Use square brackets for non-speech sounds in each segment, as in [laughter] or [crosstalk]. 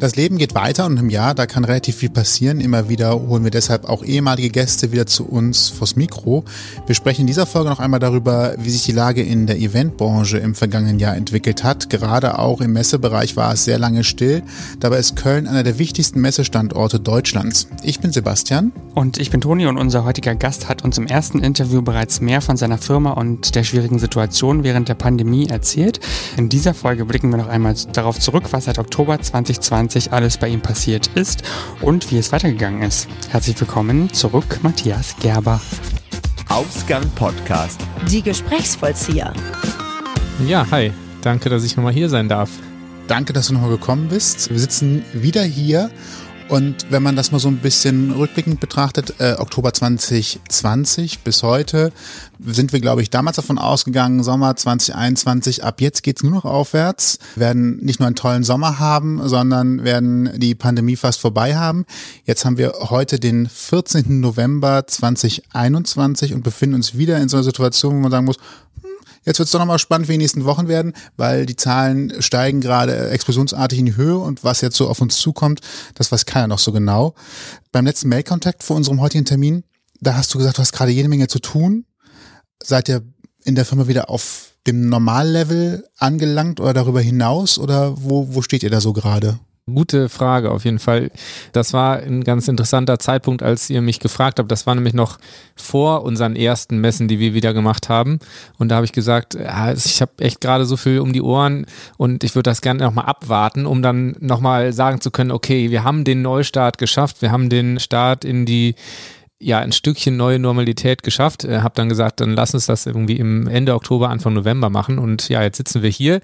Das Leben geht weiter und im Jahr, da kann relativ viel passieren. Immer wieder holen wir deshalb auch ehemalige Gäste wieder zu uns vors Mikro. Wir sprechen in dieser Folge noch einmal darüber, wie sich die Lage in der Eventbranche im vergangenen Jahr entwickelt hat. Gerade auch im Messebereich war es sehr lange still. Dabei ist Köln einer der wichtigsten Messestandorte Deutschlands. Ich bin Sebastian. Und ich bin Toni und unser heutiger Gast hat uns im ersten Interview bereits mehr von seiner Firma und der schwierigen Situation während der Pandemie erzählt. In dieser Folge blicken wir noch einmal darauf zurück, was seit Oktober 2020 2020 alles bei ihm passiert ist und wie es weitergegangen ist. Herzlich willkommen zurück, Matthias Gerber. Ausgang Podcast. Die Gesprächsvollzieher. Ja, hi. Danke, dass ich nochmal hier sein darf. Danke, dass du nochmal gekommen bist. Wir sitzen wieder hier und wenn man das mal so ein bisschen rückblickend betrachtet, äh, Oktober 2020 bis heute, sind wir, glaube ich, damals davon ausgegangen, Sommer 2021, ab jetzt geht's nur noch aufwärts, werden nicht nur einen tollen Sommer haben, sondern werden die Pandemie fast vorbei haben. Jetzt haben wir heute den 14. November 2021 und befinden uns wieder in so einer Situation, wo man sagen muss, Jetzt wird es doch nochmal spannend, wie die nächsten Wochen werden, weil die Zahlen steigen gerade explosionsartig in die Höhe und was jetzt so auf uns zukommt, das weiß keiner noch so genau. Beim letzten Mailkontakt vor unserem heutigen Termin, da hast du gesagt, du hast gerade jede Menge zu tun. Seid ihr in der Firma wieder auf dem Normallevel angelangt oder darüber hinaus oder wo, wo steht ihr da so gerade? Gute Frage auf jeden Fall. Das war ein ganz interessanter Zeitpunkt, als ihr mich gefragt habt. Das war nämlich noch vor unseren ersten Messen, die wir wieder gemacht haben. Und da habe ich gesagt, ja, ich habe echt gerade so viel um die Ohren und ich würde das gerne nochmal abwarten, um dann nochmal sagen zu können, okay, wir haben den Neustart geschafft, wir haben den Start in die ja, ein Stückchen neue Normalität geschafft. Äh, hab dann gesagt, dann lass uns das irgendwie im Ende Oktober, Anfang November machen. Und ja, jetzt sitzen wir hier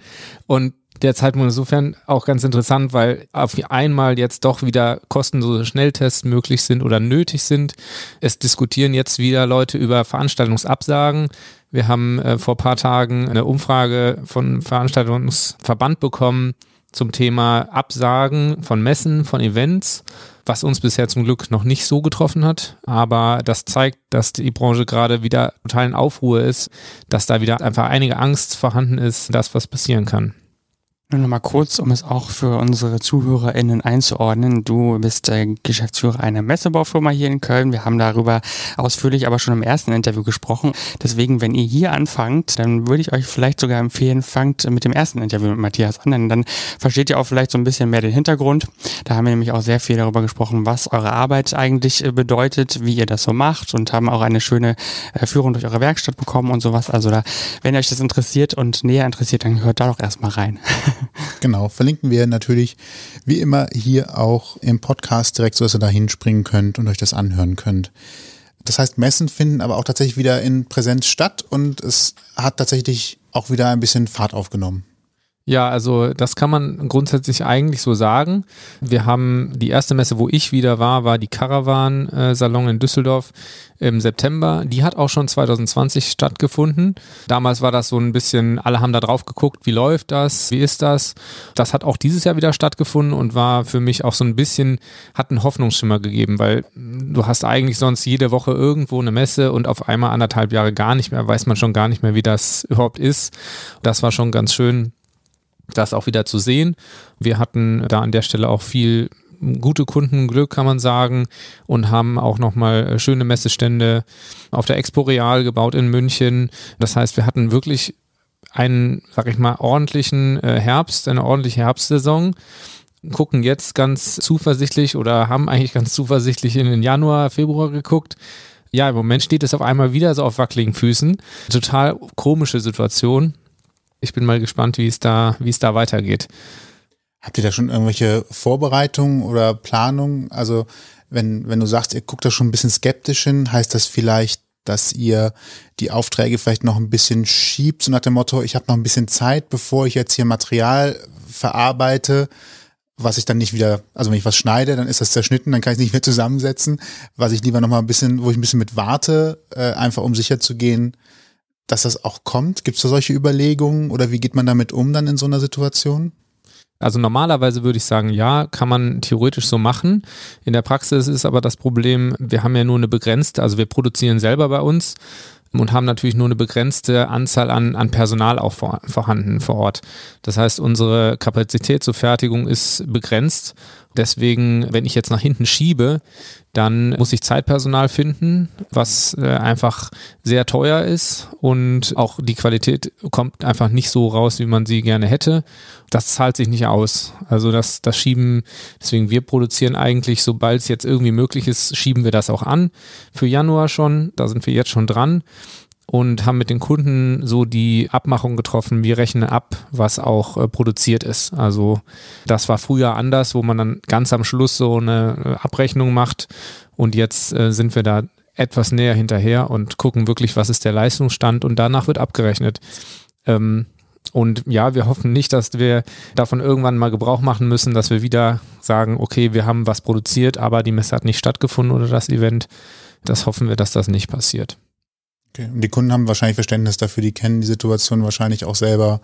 und der Zeitpunkt insofern auch ganz interessant, weil auf einmal jetzt doch wieder kostenlose Schnelltests möglich sind oder nötig sind. Es diskutieren jetzt wieder Leute über Veranstaltungsabsagen. Wir haben äh, vor paar Tagen eine Umfrage von Veranstaltungsverband bekommen zum Thema Absagen von Messen, von Events, was uns bisher zum Glück noch nicht so getroffen hat. Aber das zeigt, dass die Branche gerade wieder total in Aufruhr ist, dass da wieder einfach einige Angst vorhanden ist, dass was passieren kann. Nur noch kurz, um es auch für unsere ZuhörerInnen einzuordnen. Du bist äh, Geschäftsführer einer Messebaufirma hier in Köln. Wir haben darüber ausführlich aber schon im ersten Interview gesprochen. Deswegen, wenn ihr hier anfangt, dann würde ich euch vielleicht sogar empfehlen, fangt mit dem ersten Interview mit Matthias an, denn dann versteht ihr auch vielleicht so ein bisschen mehr den Hintergrund. Da haben wir nämlich auch sehr viel darüber gesprochen, was eure Arbeit eigentlich äh, bedeutet, wie ihr das so macht und haben auch eine schöne äh, Führung durch eure Werkstatt bekommen und sowas. Also da, wenn euch das interessiert und näher interessiert, dann hört da doch erstmal rein. [laughs] [laughs] Genau, verlinken wir natürlich wie immer hier auch im Podcast direkt, so dass ihr da hinspringen könnt und euch das anhören könnt. Das heißt, Messen finden aber auch tatsächlich wieder in Präsenz statt und es hat tatsächlich auch wieder ein bisschen Fahrt aufgenommen. Ja, also das kann man grundsätzlich eigentlich so sagen. Wir haben die erste Messe, wo ich wieder war, war die Caravan-Salon in Düsseldorf im September. Die hat auch schon 2020 stattgefunden. Damals war das so ein bisschen, alle haben da drauf geguckt, wie läuft das, wie ist das. Das hat auch dieses Jahr wieder stattgefunden und war für mich auch so ein bisschen, hat einen Hoffnungsschimmer gegeben, weil du hast eigentlich sonst jede Woche irgendwo eine Messe und auf einmal anderthalb Jahre gar nicht mehr, weiß man schon gar nicht mehr, wie das überhaupt ist. Das war schon ganz schön das auch wieder zu sehen. Wir hatten da an der Stelle auch viel gute Kundenglück, kann man sagen, und haben auch nochmal äh, schöne Messestände auf der Expo Real gebaut in München. Das heißt, wir hatten wirklich einen, sag ich mal, ordentlichen äh, Herbst, eine ordentliche Herbstsaison gucken jetzt ganz zuversichtlich oder haben eigentlich ganz zuversichtlich in den Januar, Februar geguckt. Ja, im Moment steht es auf einmal wieder so auf wackeligen Füßen. Total komische Situation ich bin mal gespannt, wie es da, wie es da weitergeht. Habt ihr da schon irgendwelche Vorbereitungen oder Planungen? Also wenn, wenn du sagst, ihr guckt da schon ein bisschen skeptisch hin, heißt das vielleicht, dass ihr die Aufträge vielleicht noch ein bisschen schiebt, so nach dem Motto, ich habe noch ein bisschen Zeit, bevor ich jetzt hier Material verarbeite, was ich dann nicht wieder, also wenn ich was schneide, dann ist das zerschnitten, dann kann ich es nicht mehr zusammensetzen, was ich lieber noch mal ein bisschen, wo ich ein bisschen mit warte, äh, einfach um sicher zu gehen, dass das auch kommt? Gibt es da solche Überlegungen oder wie geht man damit um dann in so einer Situation? Also normalerweise würde ich sagen, ja, kann man theoretisch so machen. In der Praxis ist aber das Problem, wir haben ja nur eine begrenzte, also wir produzieren selber bei uns und haben natürlich nur eine begrenzte Anzahl an, an Personal auch vor, vorhanden vor Ort. Das heißt, unsere Kapazität zur Fertigung ist begrenzt. Deswegen, wenn ich jetzt nach hinten schiebe, dann muss ich Zeitpersonal finden, was äh, einfach sehr teuer ist und auch die Qualität kommt einfach nicht so raus, wie man sie gerne hätte. Das zahlt sich nicht aus. Also das, das Schieben, deswegen wir produzieren eigentlich, sobald es jetzt irgendwie möglich ist, schieben wir das auch an. Für Januar schon, da sind wir jetzt schon dran und haben mit den Kunden so die Abmachung getroffen, wir rechnen ab, was auch äh, produziert ist. Also das war früher anders, wo man dann ganz am Schluss so eine äh, Abrechnung macht und jetzt äh, sind wir da etwas näher hinterher und gucken wirklich, was ist der Leistungsstand und danach wird abgerechnet. Ähm, und ja, wir hoffen nicht, dass wir davon irgendwann mal Gebrauch machen müssen, dass wir wieder sagen, okay, wir haben was produziert, aber die Messe hat nicht stattgefunden oder das Event. Das hoffen wir, dass das nicht passiert. Okay. Und die Kunden haben wahrscheinlich Verständnis dafür, die kennen die Situation wahrscheinlich auch selber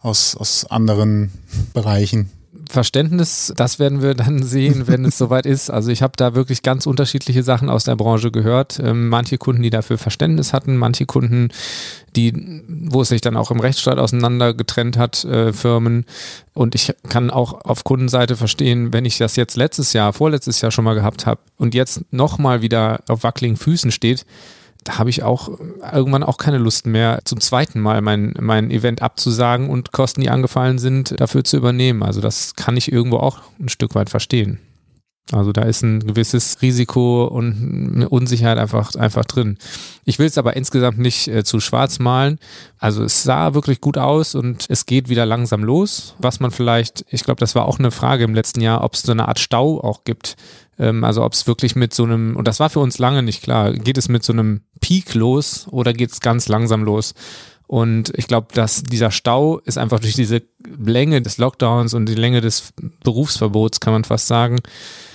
aus, aus anderen [laughs] Bereichen. Verständnis, das werden wir dann sehen, wenn es [laughs] soweit ist. Also ich habe da wirklich ganz unterschiedliche Sachen aus der Branche gehört. Ähm, manche Kunden, die dafür Verständnis hatten, manche Kunden, die, wo es sich dann auch im Rechtsstreit auseinander getrennt hat, äh, Firmen. Und ich kann auch auf Kundenseite verstehen, wenn ich das jetzt letztes Jahr, vorletztes Jahr schon mal gehabt habe und jetzt nochmal wieder auf wackeligen Füßen steht, da habe ich auch irgendwann auch keine Lust mehr, zum zweiten Mal mein, mein Event abzusagen und Kosten, die angefallen sind, dafür zu übernehmen. Also das kann ich irgendwo auch ein Stück weit verstehen. Also da ist ein gewisses Risiko und eine Unsicherheit einfach, einfach drin. Ich will es aber insgesamt nicht äh, zu schwarz malen. Also es sah wirklich gut aus und es geht wieder langsam los. Was man vielleicht, ich glaube, das war auch eine Frage im letzten Jahr, ob es so eine Art Stau auch gibt ähm, also ob es wirklich mit so einem, und das war für uns lange nicht klar, geht es mit so einem Peak los oder geht es ganz langsam los? Und ich glaube, dass dieser Stau ist einfach durch diese Länge des Lockdowns und die Länge des Berufsverbots, kann man fast sagen,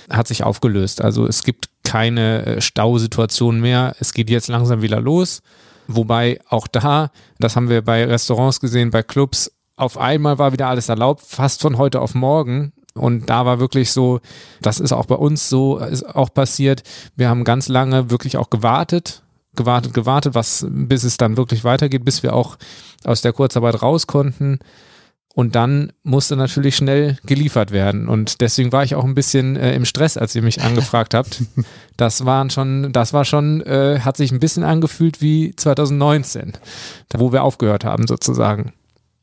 hat sich aufgelöst. Also es gibt keine äh, Stausituation mehr. Es geht jetzt langsam wieder los. Wobei auch da, das haben wir bei Restaurants gesehen, bei Clubs, auf einmal war wieder alles erlaubt, fast von heute auf morgen. Und da war wirklich so, das ist auch bei uns so, ist auch passiert. Wir haben ganz lange wirklich auch gewartet, gewartet, gewartet, was, bis es dann wirklich weitergeht, bis wir auch aus der Kurzarbeit raus konnten. Und dann musste natürlich schnell geliefert werden. Und deswegen war ich auch ein bisschen äh, im Stress, als ihr mich [laughs] angefragt habt. Das waren schon, das war schon, äh, hat sich ein bisschen angefühlt wie 2019, wo wir aufgehört haben sozusagen.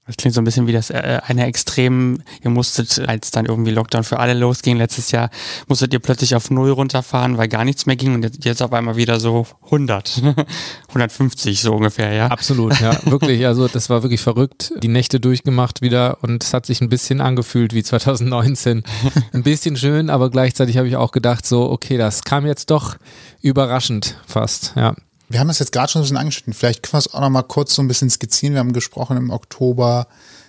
Das klingt so ein bisschen wie das äh, eine Extrem, ihr musstet, als dann irgendwie Lockdown für alle losging letztes Jahr, musstet ihr plötzlich auf Null runterfahren, weil gar nichts mehr ging und jetzt, jetzt auf einmal wieder so 100, 150 [laughs] so ungefähr, ja. Absolut, ja, [laughs] wirklich, also das war wirklich verrückt, die Nächte durchgemacht wieder und es hat sich ein bisschen angefühlt wie 2019. [laughs] Ein bisschen schön, aber gleichzeitig habe ich auch gedacht so, okay, das kam jetzt doch überraschend fast, ja. Wir haben das jetzt gerade schon ein bisschen angeschnitten. Vielleicht können wir es auch noch mal kurz so ein bisschen skizzieren. Wir haben gesprochen im Oktober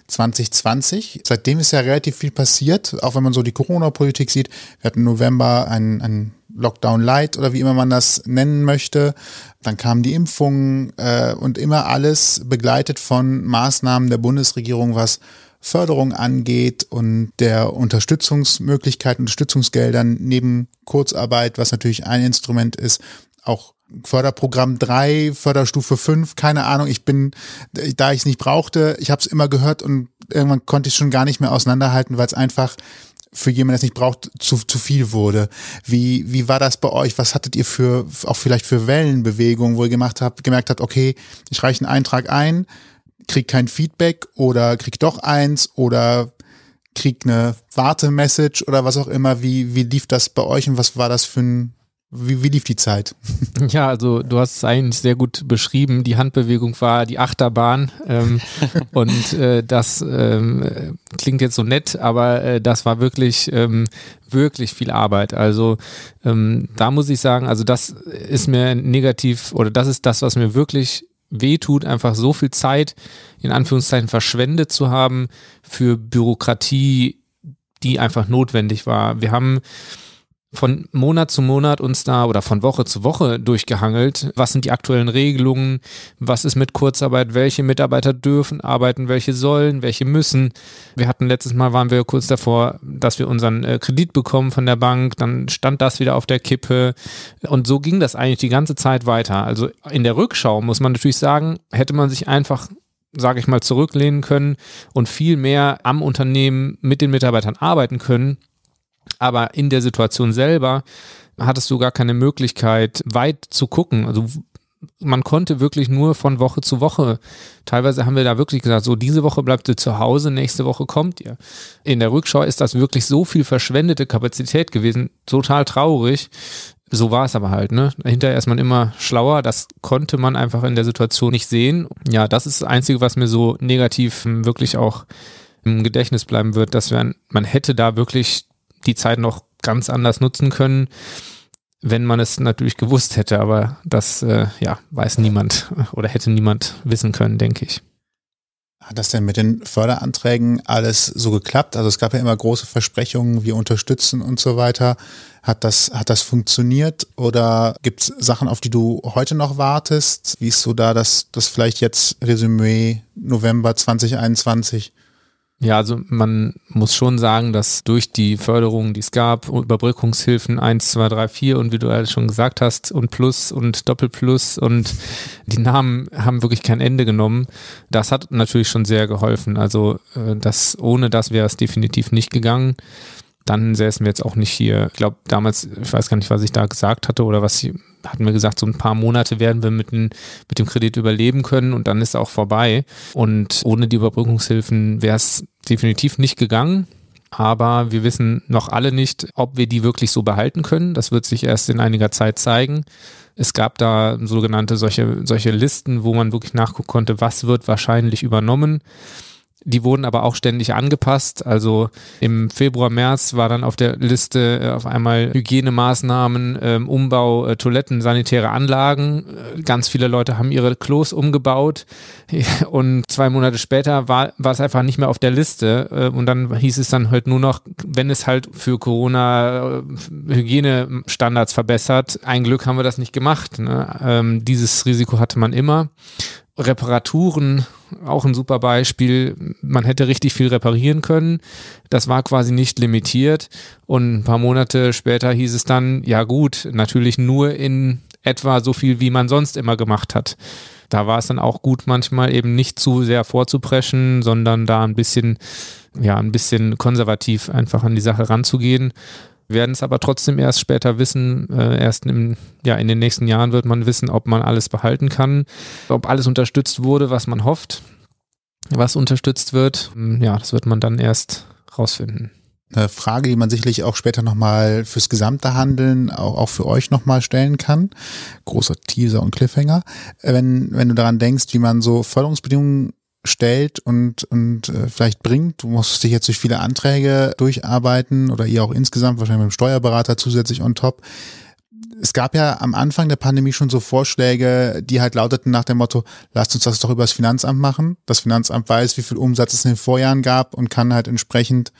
2020. Seitdem ist ja relativ viel passiert, auch wenn man so die Corona-Politik sieht. Wir hatten im November ein, ein Lockdown Light oder wie immer man das nennen möchte. Dann kamen die Impfungen äh, und immer alles begleitet von Maßnahmen der Bundesregierung, was Förderung angeht und der Unterstützungsmöglichkeiten, Unterstützungsgeldern neben Kurzarbeit, was natürlich ein Instrument ist, auch Förderprogramm 3, Förderstufe 5, keine Ahnung, ich bin, da ich es nicht brauchte, ich habe es immer gehört und irgendwann konnte ich es schon gar nicht mehr auseinanderhalten, weil es einfach für jemanden, der es nicht braucht, zu, zu viel wurde. Wie, wie war das bei euch? Was hattet ihr für, auch vielleicht für Wellenbewegungen, wo ihr gemacht habt, gemerkt habt, okay, ich reiche einen Eintrag ein, krieg kein Feedback oder krieg doch eins oder krieg eine Wartemessage oder was auch immer. Wie, wie lief das bei euch und was war das für ein, wie, wie lief die Zeit? [laughs] Ja, also du hast es eigentlich sehr gut beschrieben. Die Handbewegung war die Achterbahn ähm, [laughs] und äh, das ähm, klingt jetzt so nett, aber äh, das war wirklich ähm, wirklich viel Arbeit. Also ähm, da muss ich sagen, also das ist mir negativ oder das ist das, was mir wirklich wehtut, einfach so viel Zeit in Anführungszeichen verschwendet zu haben für Bürokratie, die einfach notwendig war. Wir haben von Monat zu Monat uns da oder von Woche zu Woche durchgehangelt. Was sind die aktuellen Regelungen? Was ist mit Kurzarbeit? Welche Mitarbeiter dürfen arbeiten? Welche sollen? Welche müssen? Wir hatten letztes Mal waren wir kurz davor, dass wir unseren äh, Kredit bekommen von der Bank. Dann stand das wieder auf der Kippe. Und so ging das eigentlich die ganze Zeit weiter. Also in der Rückschau muss man natürlich sagen, hätte man sich einfach sage ich mal, zurücklehnen können und viel mehr am Unternehmen mit den Mitarbeitern arbeiten können, aber in der Situation selber hattest du gar keine Möglichkeit, weit zu gucken. Also man konnte wirklich nur von Woche zu Woche. Teilweise haben wir da wirklich gesagt, so diese Woche bleibt ihr zu Hause, nächste Woche kommt ihr. In der Rückschau ist das wirklich so viel verschwendete Kapazität gewesen, total traurig. So war es aber halt, ne? Hinterher ist man immer schlauer. Das konnte man einfach in der Situation nicht sehen. Ja, das ist das Einzige, was mir so negativ wirklich auch im Gedächtnis bleiben wird, dass man, man hätte da wirklich die Zeit noch ganz anders nutzen können, wenn man es natürlich gewusst hätte, aber das äh, ja, weiß niemand [laughs] oder hätte niemand wissen können, denke ich. Hat das denn mit den Förderanträgen alles so geklappt? Also es gab ja immer große Versprechungen, wir unterstützen und so weiter. Hat das, hat das funktioniert oder gibt es Sachen, auf die du heute noch wartest? Wie ist so da das, das vielleicht jetzt Resümee November 2021? Ja, also man muss schon sagen, dass durch die Förderungen, die es gab, Überbrückungshilfen 1, 2, 3, 4 und wie du alles schon gesagt hast und Plus und Doppelplus und die Namen haben wirklich kein Ende genommen. Das hat natürlich schon sehr geholfen. Also äh, das, ohne das wäre es definitiv nicht gegangen dann säßen wir jetzt auch nicht hier. Ich glaube, damals, ich weiß gar nicht, was ich da gesagt hatte oder was sie hatten wir gesagt, so ein paar Monate werden wir mit, den, mit dem Kredit überleben können und dann ist auch vorbei. Und ohne die Überbrückungshilfen wäre es definitiv nicht gegangen. Aber wir wissen noch alle nicht, ob wir die wirklich so behalten können. Das wird sich erst in einiger Zeit zeigen. Es gab da sogenannte solche, solche Listen, wo man wirklich nachgucken konnte, was wird wahrscheinlich übernommen. Die wurden aber auch ständig angepasst. Also im Februar, März war dann auf der Liste äh, auf einmal Hygienemaßnahmen, ähm, Umbau, äh, Toiletten, sanitäre Anlagen. Äh, ganz viele Leute haben ihre Klos umgebaut [laughs] und zwei Monate später war, war es einfach nicht mehr auf der Liste. Und dann hieß es dann halt nur noch, wenn es halt für Corona Hygienestandards verbessert. Ein Glück haben wir das nicht gemacht. Ne? Ähm, dieses Risiko hatte man immer. Reparaturen, auch ein super Beispiel. Man hätte richtig viel reparieren können. Das war quasi nicht limitiert. Und ein paar Monate später hieß es dann, ja gut, natürlich nur in etwa so viel, wie man sonst immer gemacht hat. Da war es dann auch gut, manchmal eben nicht zu sehr vorzupreschen, sondern da ein bisschen, ja, ein bisschen konservativ einfach an die Sache ranzugehen werden es aber trotzdem erst später wissen. Äh, erst im, ja, in den nächsten Jahren wird man wissen, ob man alles behalten kann, ob alles unterstützt wurde, was man hofft, was unterstützt wird. Hm, ja, das wird man dann erst rausfinden. Eine Frage, die man sicherlich auch später nochmal fürs gesamte Handeln, auch, auch für euch nochmal stellen kann. Großer Teaser und Cliffhanger. Wenn, wenn du daran denkst, wie man so Förderungsbedingungen stellt und, und äh, vielleicht bringt. Du musst dich jetzt durch viele Anträge durcharbeiten oder ihr auch insgesamt, wahrscheinlich mit dem Steuerberater zusätzlich on top. Es gab ja am Anfang der Pandemie schon so Vorschläge, die halt lauteten nach dem Motto, lasst uns das doch über das Finanzamt machen. Das Finanzamt weiß, wie viel Umsatz es in den Vorjahren gab und kann halt entsprechend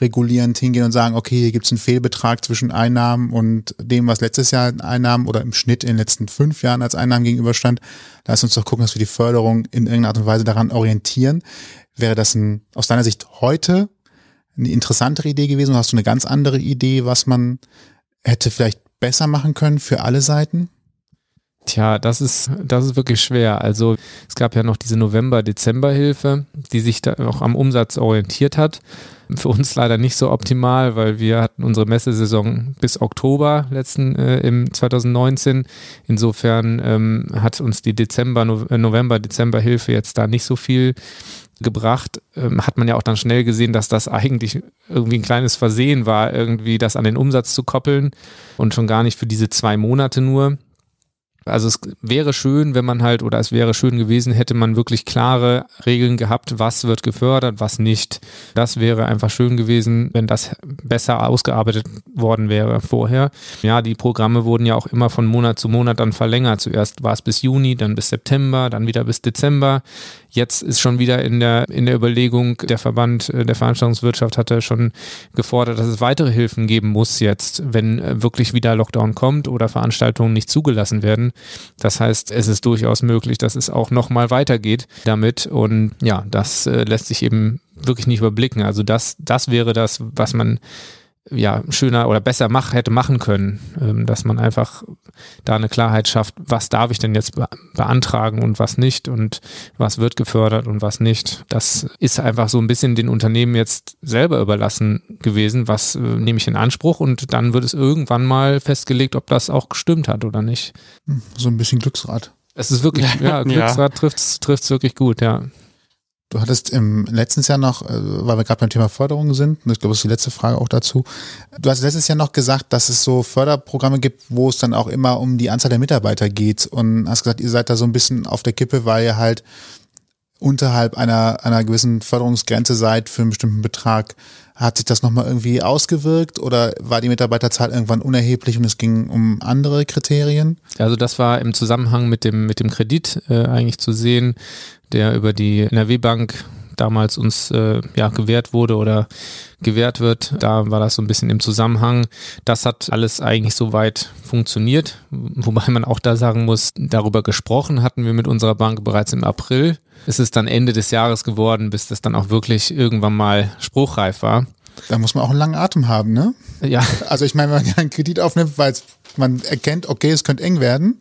regulierend hingehen und sagen, okay, hier gibt es einen Fehlbetrag zwischen Einnahmen und dem, was letztes Jahr Einnahmen oder im Schnitt in den letzten fünf Jahren als Einnahmen gegenüberstand. Lass uns doch gucken, dass wir die Förderung in irgendeiner Art und Weise daran orientieren. Wäre das ein, aus deiner Sicht heute eine interessantere Idee gewesen oder hast du eine ganz andere Idee, was man hätte vielleicht besser machen können für alle Seiten? Tja, das ist, das ist wirklich schwer. Also es gab ja noch diese November-Dezember-Hilfe, die sich da auch am Umsatz orientiert hat. Für uns leider nicht so optimal, weil wir hatten unsere Messesaison bis Oktober letzten äh, im 2019. Insofern ähm, hat uns die Dezember, äh, November, Dezember Hilfe jetzt da nicht so viel gebracht. Ähm, hat man ja auch dann schnell gesehen, dass das eigentlich irgendwie ein kleines Versehen war, irgendwie das an den Umsatz zu koppeln und schon gar nicht für diese zwei Monate nur. Also es wäre schön, wenn man halt, oder es wäre schön gewesen, hätte man wirklich klare Regeln gehabt, was wird gefördert, was nicht. Das wäre einfach schön gewesen, wenn das besser ausgearbeitet worden wäre vorher. Ja, die Programme wurden ja auch immer von Monat zu Monat dann verlängert. Zuerst war es bis Juni, dann bis September, dann wieder bis Dezember. Jetzt ist schon wieder in der, in der Überlegung, der Verband äh, der Veranstaltungswirtschaft hatte schon gefordert, dass es weitere Hilfen geben muss jetzt, wenn äh, wirklich wieder Lockdown kommt oder Veranstaltungen nicht zugelassen werden. Das heißt, es ist durchaus möglich, dass es auch nochmal weitergeht damit. Und ja, das äh, lässt sich eben wirklich nicht überblicken. Also das, das wäre das, was man ja, schöner oder besser mach, hätte machen können, ähm, dass man einfach da eine Klarheit schafft, was darf ich denn jetzt be beantragen und was nicht und was wird gefördert und was nicht. Das ist einfach so ein bisschen den Unternehmen jetzt selber überlassen gewesen, was äh, nehme ich in Anspruch und dann wird es irgendwann mal festgelegt, ob das auch gestimmt hat oder nicht. Hm, so ein bisschen Glücksrad. Es ist wirklich, [laughs] ja, Glücksrad ja. trifft es wirklich gut, ja. Du hattest im letzten Jahr noch, äh, weil wir gerade beim Thema Förderung sind, und ich glaube, das ist die letzte Frage auch dazu. Du hast letztes Jahr noch gesagt, dass es so Förderprogramme gibt, wo es dann auch immer um die Anzahl der Mitarbeiter geht und hast gesagt, ihr seid da so ein bisschen auf der Kippe, weil ihr halt unterhalb einer, einer gewissen Förderungsgrenze seid für einen bestimmten Betrag. Hat sich das nochmal irgendwie ausgewirkt oder war die Mitarbeiterzahl irgendwann unerheblich und es ging um andere Kriterien? Also das war im Zusammenhang mit dem, mit dem Kredit äh, eigentlich zu sehen der über die NRW-Bank damals uns äh, ja gewährt wurde oder gewährt wird. Da war das so ein bisschen im Zusammenhang. Das hat alles eigentlich soweit funktioniert, wobei man auch da sagen muss, darüber gesprochen hatten wir mit unserer Bank bereits im April. Es ist dann Ende des Jahres geworden, bis das dann auch wirklich irgendwann mal spruchreif war. Da muss man auch einen langen Atem haben, ne? Ja. [laughs] Also ich meine, wenn man einen Kredit aufnimmt, weil man erkennt, okay, es könnte eng werden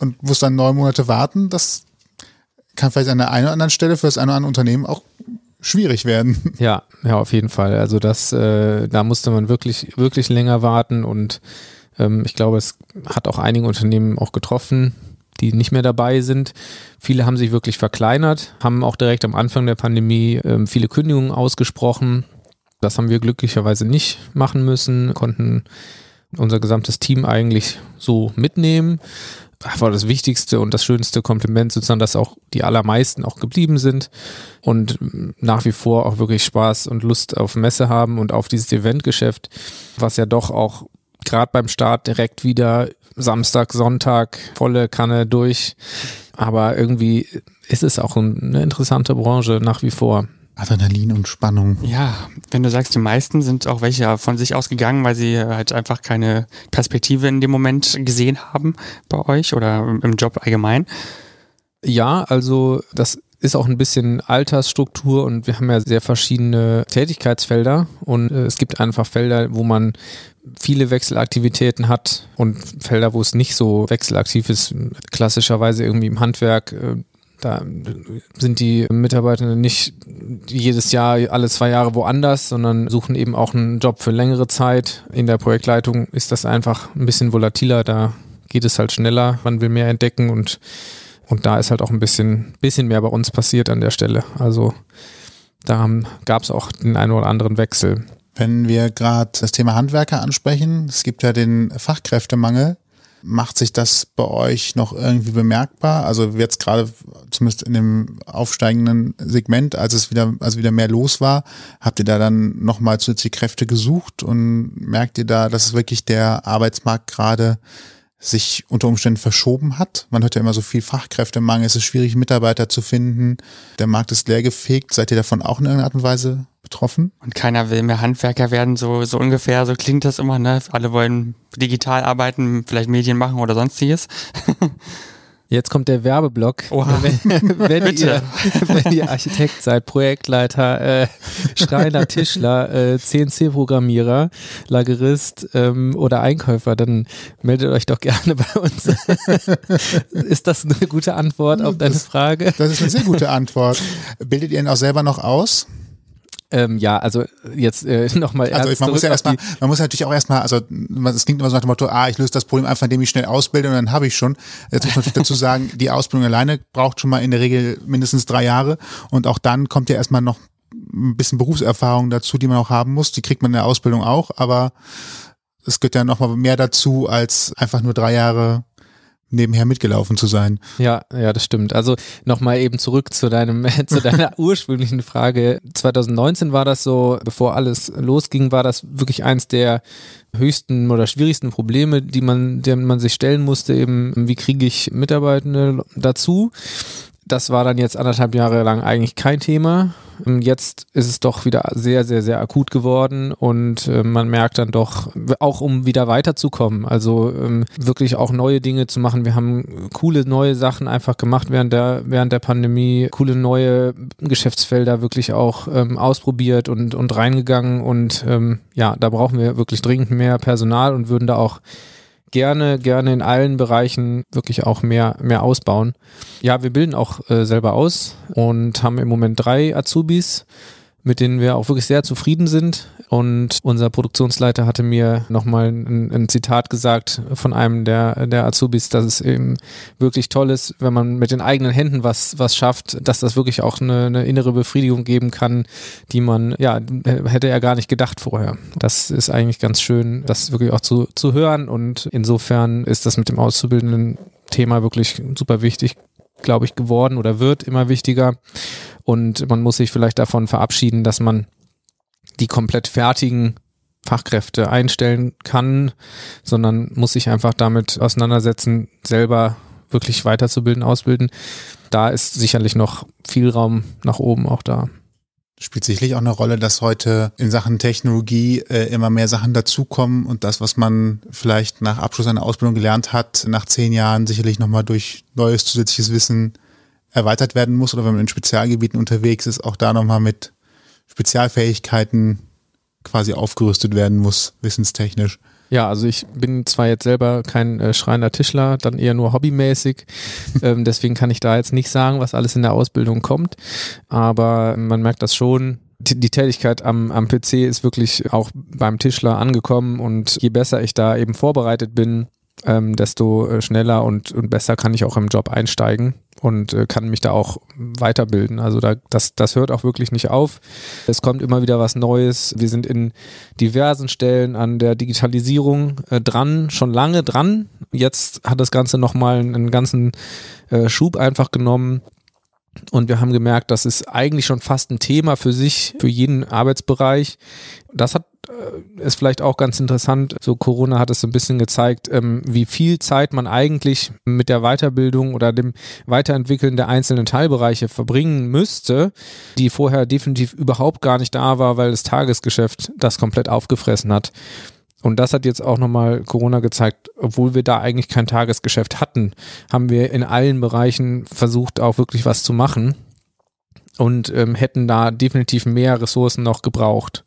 und muss dann neun Monate warten, das kann vielleicht an der einen oder anderen Stelle für das eine oder andere Unternehmen auch schwierig werden. [laughs] Ja, ja, auf jeden Fall. Also das, äh, da musste man wirklich, wirklich länger warten und ähm, ich glaube, es hat auch einige Unternehmen auch getroffen, die nicht mehr dabei sind. Viele haben sich wirklich verkleinert, haben auch direkt am Anfang der Pandemie ähm, viele Kündigungen ausgesprochen. Das haben wir glücklicherweise nicht machen müssen, konnten unser gesamtes Team eigentlich so mitnehmen war das wichtigste und das schönste Kompliment sozusagen, dass auch die allermeisten auch geblieben sind und nach wie vor auch wirklich Spaß und Lust auf Messe haben und auf dieses Eventgeschäft, was ja doch auch gerade beim Start direkt wieder Samstag, Sonntag, volle Kanne durch. Aber irgendwie ist es auch eine interessante Branche nach wie vor. Adrenalin und Spannung. Ja, wenn du sagst, die meisten sind auch welche von sich ausgegangen, weil sie halt einfach keine Perspektive in dem Moment gesehen haben bei euch oder im Job allgemein. Ja, also das ist auch ein bisschen Altersstruktur und wir haben ja sehr verschiedene Tätigkeitsfelder und äh, es gibt einfach Felder, wo man viele Wechselaktivitäten hat und Felder, wo es nicht so wechselaktiv ist, klassischerweise irgendwie im Handwerk, äh, da sind die Mitarbeiter nicht jedes Jahr, alle zwei Jahre woanders, sondern suchen eben auch einen Job für längere Zeit. In der Projektleitung ist das einfach ein bisschen volatiler, da geht es halt schneller, man will mehr entdecken und, und da ist halt auch ein bisschen, bisschen mehr bei uns passiert an der Stelle. Also da gab es auch den einen oder anderen Wechsel. Wenn wir gerade das Thema Handwerker ansprechen, es gibt ja den Fachkräftemangel. Macht sich das bei euch noch irgendwie bemerkbar? Also jetzt gerade zumindest in dem aufsteigenden Segment, als es wieder, als wieder mehr los war, habt ihr da dann nochmal zusätzliche Kräfte gesucht und merkt ihr da, dass es wirklich der Arbeitsmarkt gerade sich unter Umständen verschoben hat. Man hört ja immer so viel Fachkräftemangel, es ist schwierig, Mitarbeiter zu finden. Der Markt ist leergefegt. Seid ihr davon auch in irgendeiner Art und Weise betroffen? Und keiner will mehr Handwerker werden, so, so ungefähr, so klingt das immer, ne? Alle wollen digital arbeiten, vielleicht Medien machen oder sonstiges. [laughs] Jetzt kommt der Werbeblock. Oha. [laughs] Wenn, wenn, ihr, wenn ihr Architekt seid, Projektleiter, äh, Schreiner, Tischler, äh, CNC-Programmierer, Lagerist ähm, oder Einkäufer, dann meldet euch doch gerne bei uns. [laughs] ist das eine gute Antwort auf deine Frage? Das ist eine sehr gute Antwort. Bildet ihr ihn auch selber noch aus? Ähm, ja, also jetzt äh, [laughs] nochmal Also man muss ja erstmal, man muss natürlich auch erstmal, also es klingt immer so nach dem Motto, ah, ich löse das Problem einfach, indem ich schnell ausbilde und dann habe ich schon. Jetzt muss man natürlich dazu sagen, die Ausbildung alleine braucht schon mal in der Regel mindestens drei Jahre und auch dann kommt ja erstmal noch ein bisschen Berufserfahrung dazu, die man auch haben muss. Die kriegt man in der Ausbildung auch, aber es gehört ja nochmal mehr dazu, als einfach nur drei Jahre nebenher mitgelaufen zu sein. Ja, ja, das stimmt. Also nochmal eben zurück zu deinem, [laughs] zu deiner [laughs] ursprünglichen Frage. 2019 war das so, bevor alles losging, war das wirklich eins der höchsten oder schwierigsten Probleme, die man, denen man sich stellen musste, eben, wie kriege ich Mitarbeitende dazu? Das war dann jetzt anderthalb Jahre lang eigentlich kein Thema. Jetzt ist es doch wieder sehr, sehr, sehr akut geworden und äh, man merkt dann doch, auch um wieder weiterzukommen, also ähm, wirklich auch neue Dinge zu machen. Wir haben coole neue Sachen einfach gemacht während der, während der Pandemie, coole neue Geschäftsfelder wirklich auch ähm, ausprobiert und, und reingegangen und ähm, ja, da brauchen wir wirklich dringend mehr Personal und würden da auch gerne, gerne in allen Bereichen wirklich auch mehr, mehr ausbauen. Ja, wir bilden auch äh, selber aus und haben im Moment drei Azubis mit denen wir auch wirklich sehr zufrieden sind. Und unser Produktionsleiter hatte mir nochmal ein, ein Zitat gesagt von einem der, der Azubis, dass es eben wirklich toll ist, wenn man mit den eigenen Händen was, was schafft, dass das wirklich auch eine, eine innere Befriedigung geben kann, die man, ja, hätte er gar nicht gedacht vorher. Das ist eigentlich ganz schön, das wirklich auch zu, zu hören. Und insofern ist das mit dem Auszubildenden Thema wirklich super wichtig, glaube ich, geworden oder wird immer wichtiger. Und man muss sich vielleicht davon verabschieden, dass man die komplett fertigen Fachkräfte einstellen kann, sondern muss sich einfach damit auseinandersetzen, selber wirklich weiterzubilden, ausbilden. Da ist sicherlich noch viel Raum nach oben auch da. Spielt sicherlich auch eine Rolle, dass heute in Sachen Technologie äh, immer mehr Sachen dazukommen und das, was man vielleicht nach Abschluss einer Ausbildung gelernt hat, nach zehn Jahren sicherlich nochmal durch neues zusätzliches Wissen erweitert werden muss oder wenn man in Spezialgebieten unterwegs ist, auch da nochmal mit Spezialfähigkeiten quasi aufgerüstet werden muss, wissenstechnisch. Ja, also ich bin zwar jetzt selber kein äh, schreiner Tischler, dann eher nur hobbymäßig. [laughs] ähm, deswegen kann ich da jetzt nicht sagen, was alles in der Ausbildung kommt. Aber man merkt das schon. Die, Tätigkeit am, am PC ist wirklich auch beim Tischler angekommen und je besser ich da eben vorbereitet bin, ähm, desto äh, schneller und, und besser kann ich auch im Job einsteigen und äh, kann mich da auch weiterbilden. Also da, das, das hört auch wirklich nicht auf. Es kommt immer wieder was Neues. Wir sind in diversen Stellen an der Digitalisierung äh, dran, schon lange dran. Jetzt hat das Ganze nochmal einen ganzen äh, Schub einfach genommen. Und wir haben gemerkt, das ist eigentlich schon fast ein Thema für sich, für jeden Arbeitsbereich. Das hat äh, ist vielleicht auch ganz interessant. So Corona hat es so ein bisschen gezeigt, ähm, wie viel Zeit man eigentlich mit der Weiterbildung oder dem Weiterentwickeln der einzelnen Teilbereiche verbringen müsste, die vorher definitiv überhaupt gar nicht da war, weil das Tagesgeschäft das komplett aufgefressen hat. Und das hat jetzt auch nochmal Corona gezeigt, obwohl wir da eigentlich kein Tagesgeschäft hatten, haben wir in allen Bereichen versucht, auch wirklich was zu machen und ähm, hätten da definitiv mehr Ressourcen noch gebraucht.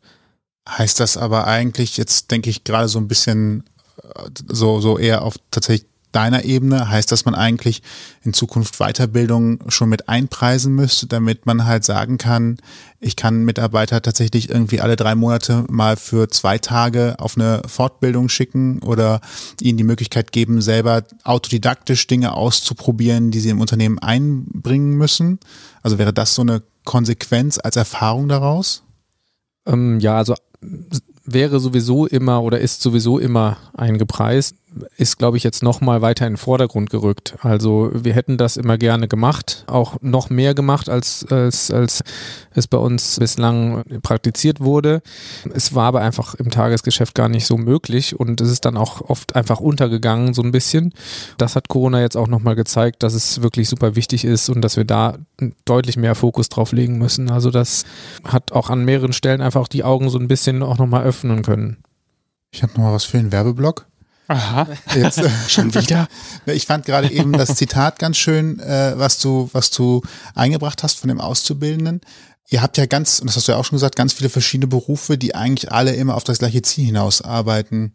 Heißt das aber eigentlich, jetzt denke ich gerade so ein bisschen äh, so, so eher auf tatsächlich deiner Ebene, heißt, dass man eigentlich in Zukunft Weiterbildung schon mit einpreisen müsste, damit man halt sagen kann, ich kann Mitarbeiter tatsächlich irgendwie alle drei Monate mal für zwei Tage auf eine Fortbildung schicken oder ihnen die Möglichkeit geben, selber autodidaktisch Dinge auszuprobieren, die sie im Unternehmen einbringen müssen. Also wäre das so eine Konsequenz als Erfahrung daraus? Ähm, ja, also wäre sowieso immer oder ist sowieso immer eingepreist ist, glaube ich, jetzt nochmal weiter in den Vordergrund gerückt. Also wir hätten das immer gerne gemacht, auch noch mehr gemacht, als, als, als es bei uns bislang praktiziert wurde. Es war aber einfach im Tagesgeschäft gar nicht so möglich und es ist dann auch oft einfach untergegangen, so ein bisschen. Das hat Corona jetzt auch nochmal gezeigt, dass es wirklich super wichtig ist und dass wir da deutlich mehr Fokus drauf legen müssen. Also das hat auch an mehreren Stellen einfach die Augen so ein bisschen auch nochmal öffnen können. Ich habe noch mal was für den Werbeblock. Aha. [laughs] Jetzt äh, schon wieder. Ich fand gerade eben das Zitat ganz schön, äh, was du, was du eingebracht hast von dem Auszubildenden. Ihr habt ja ganz, und das hast du ja auch schon gesagt, ganz viele verschiedene Berufe, die eigentlich alle immer auf das gleiche Ziel hinaus arbeiten.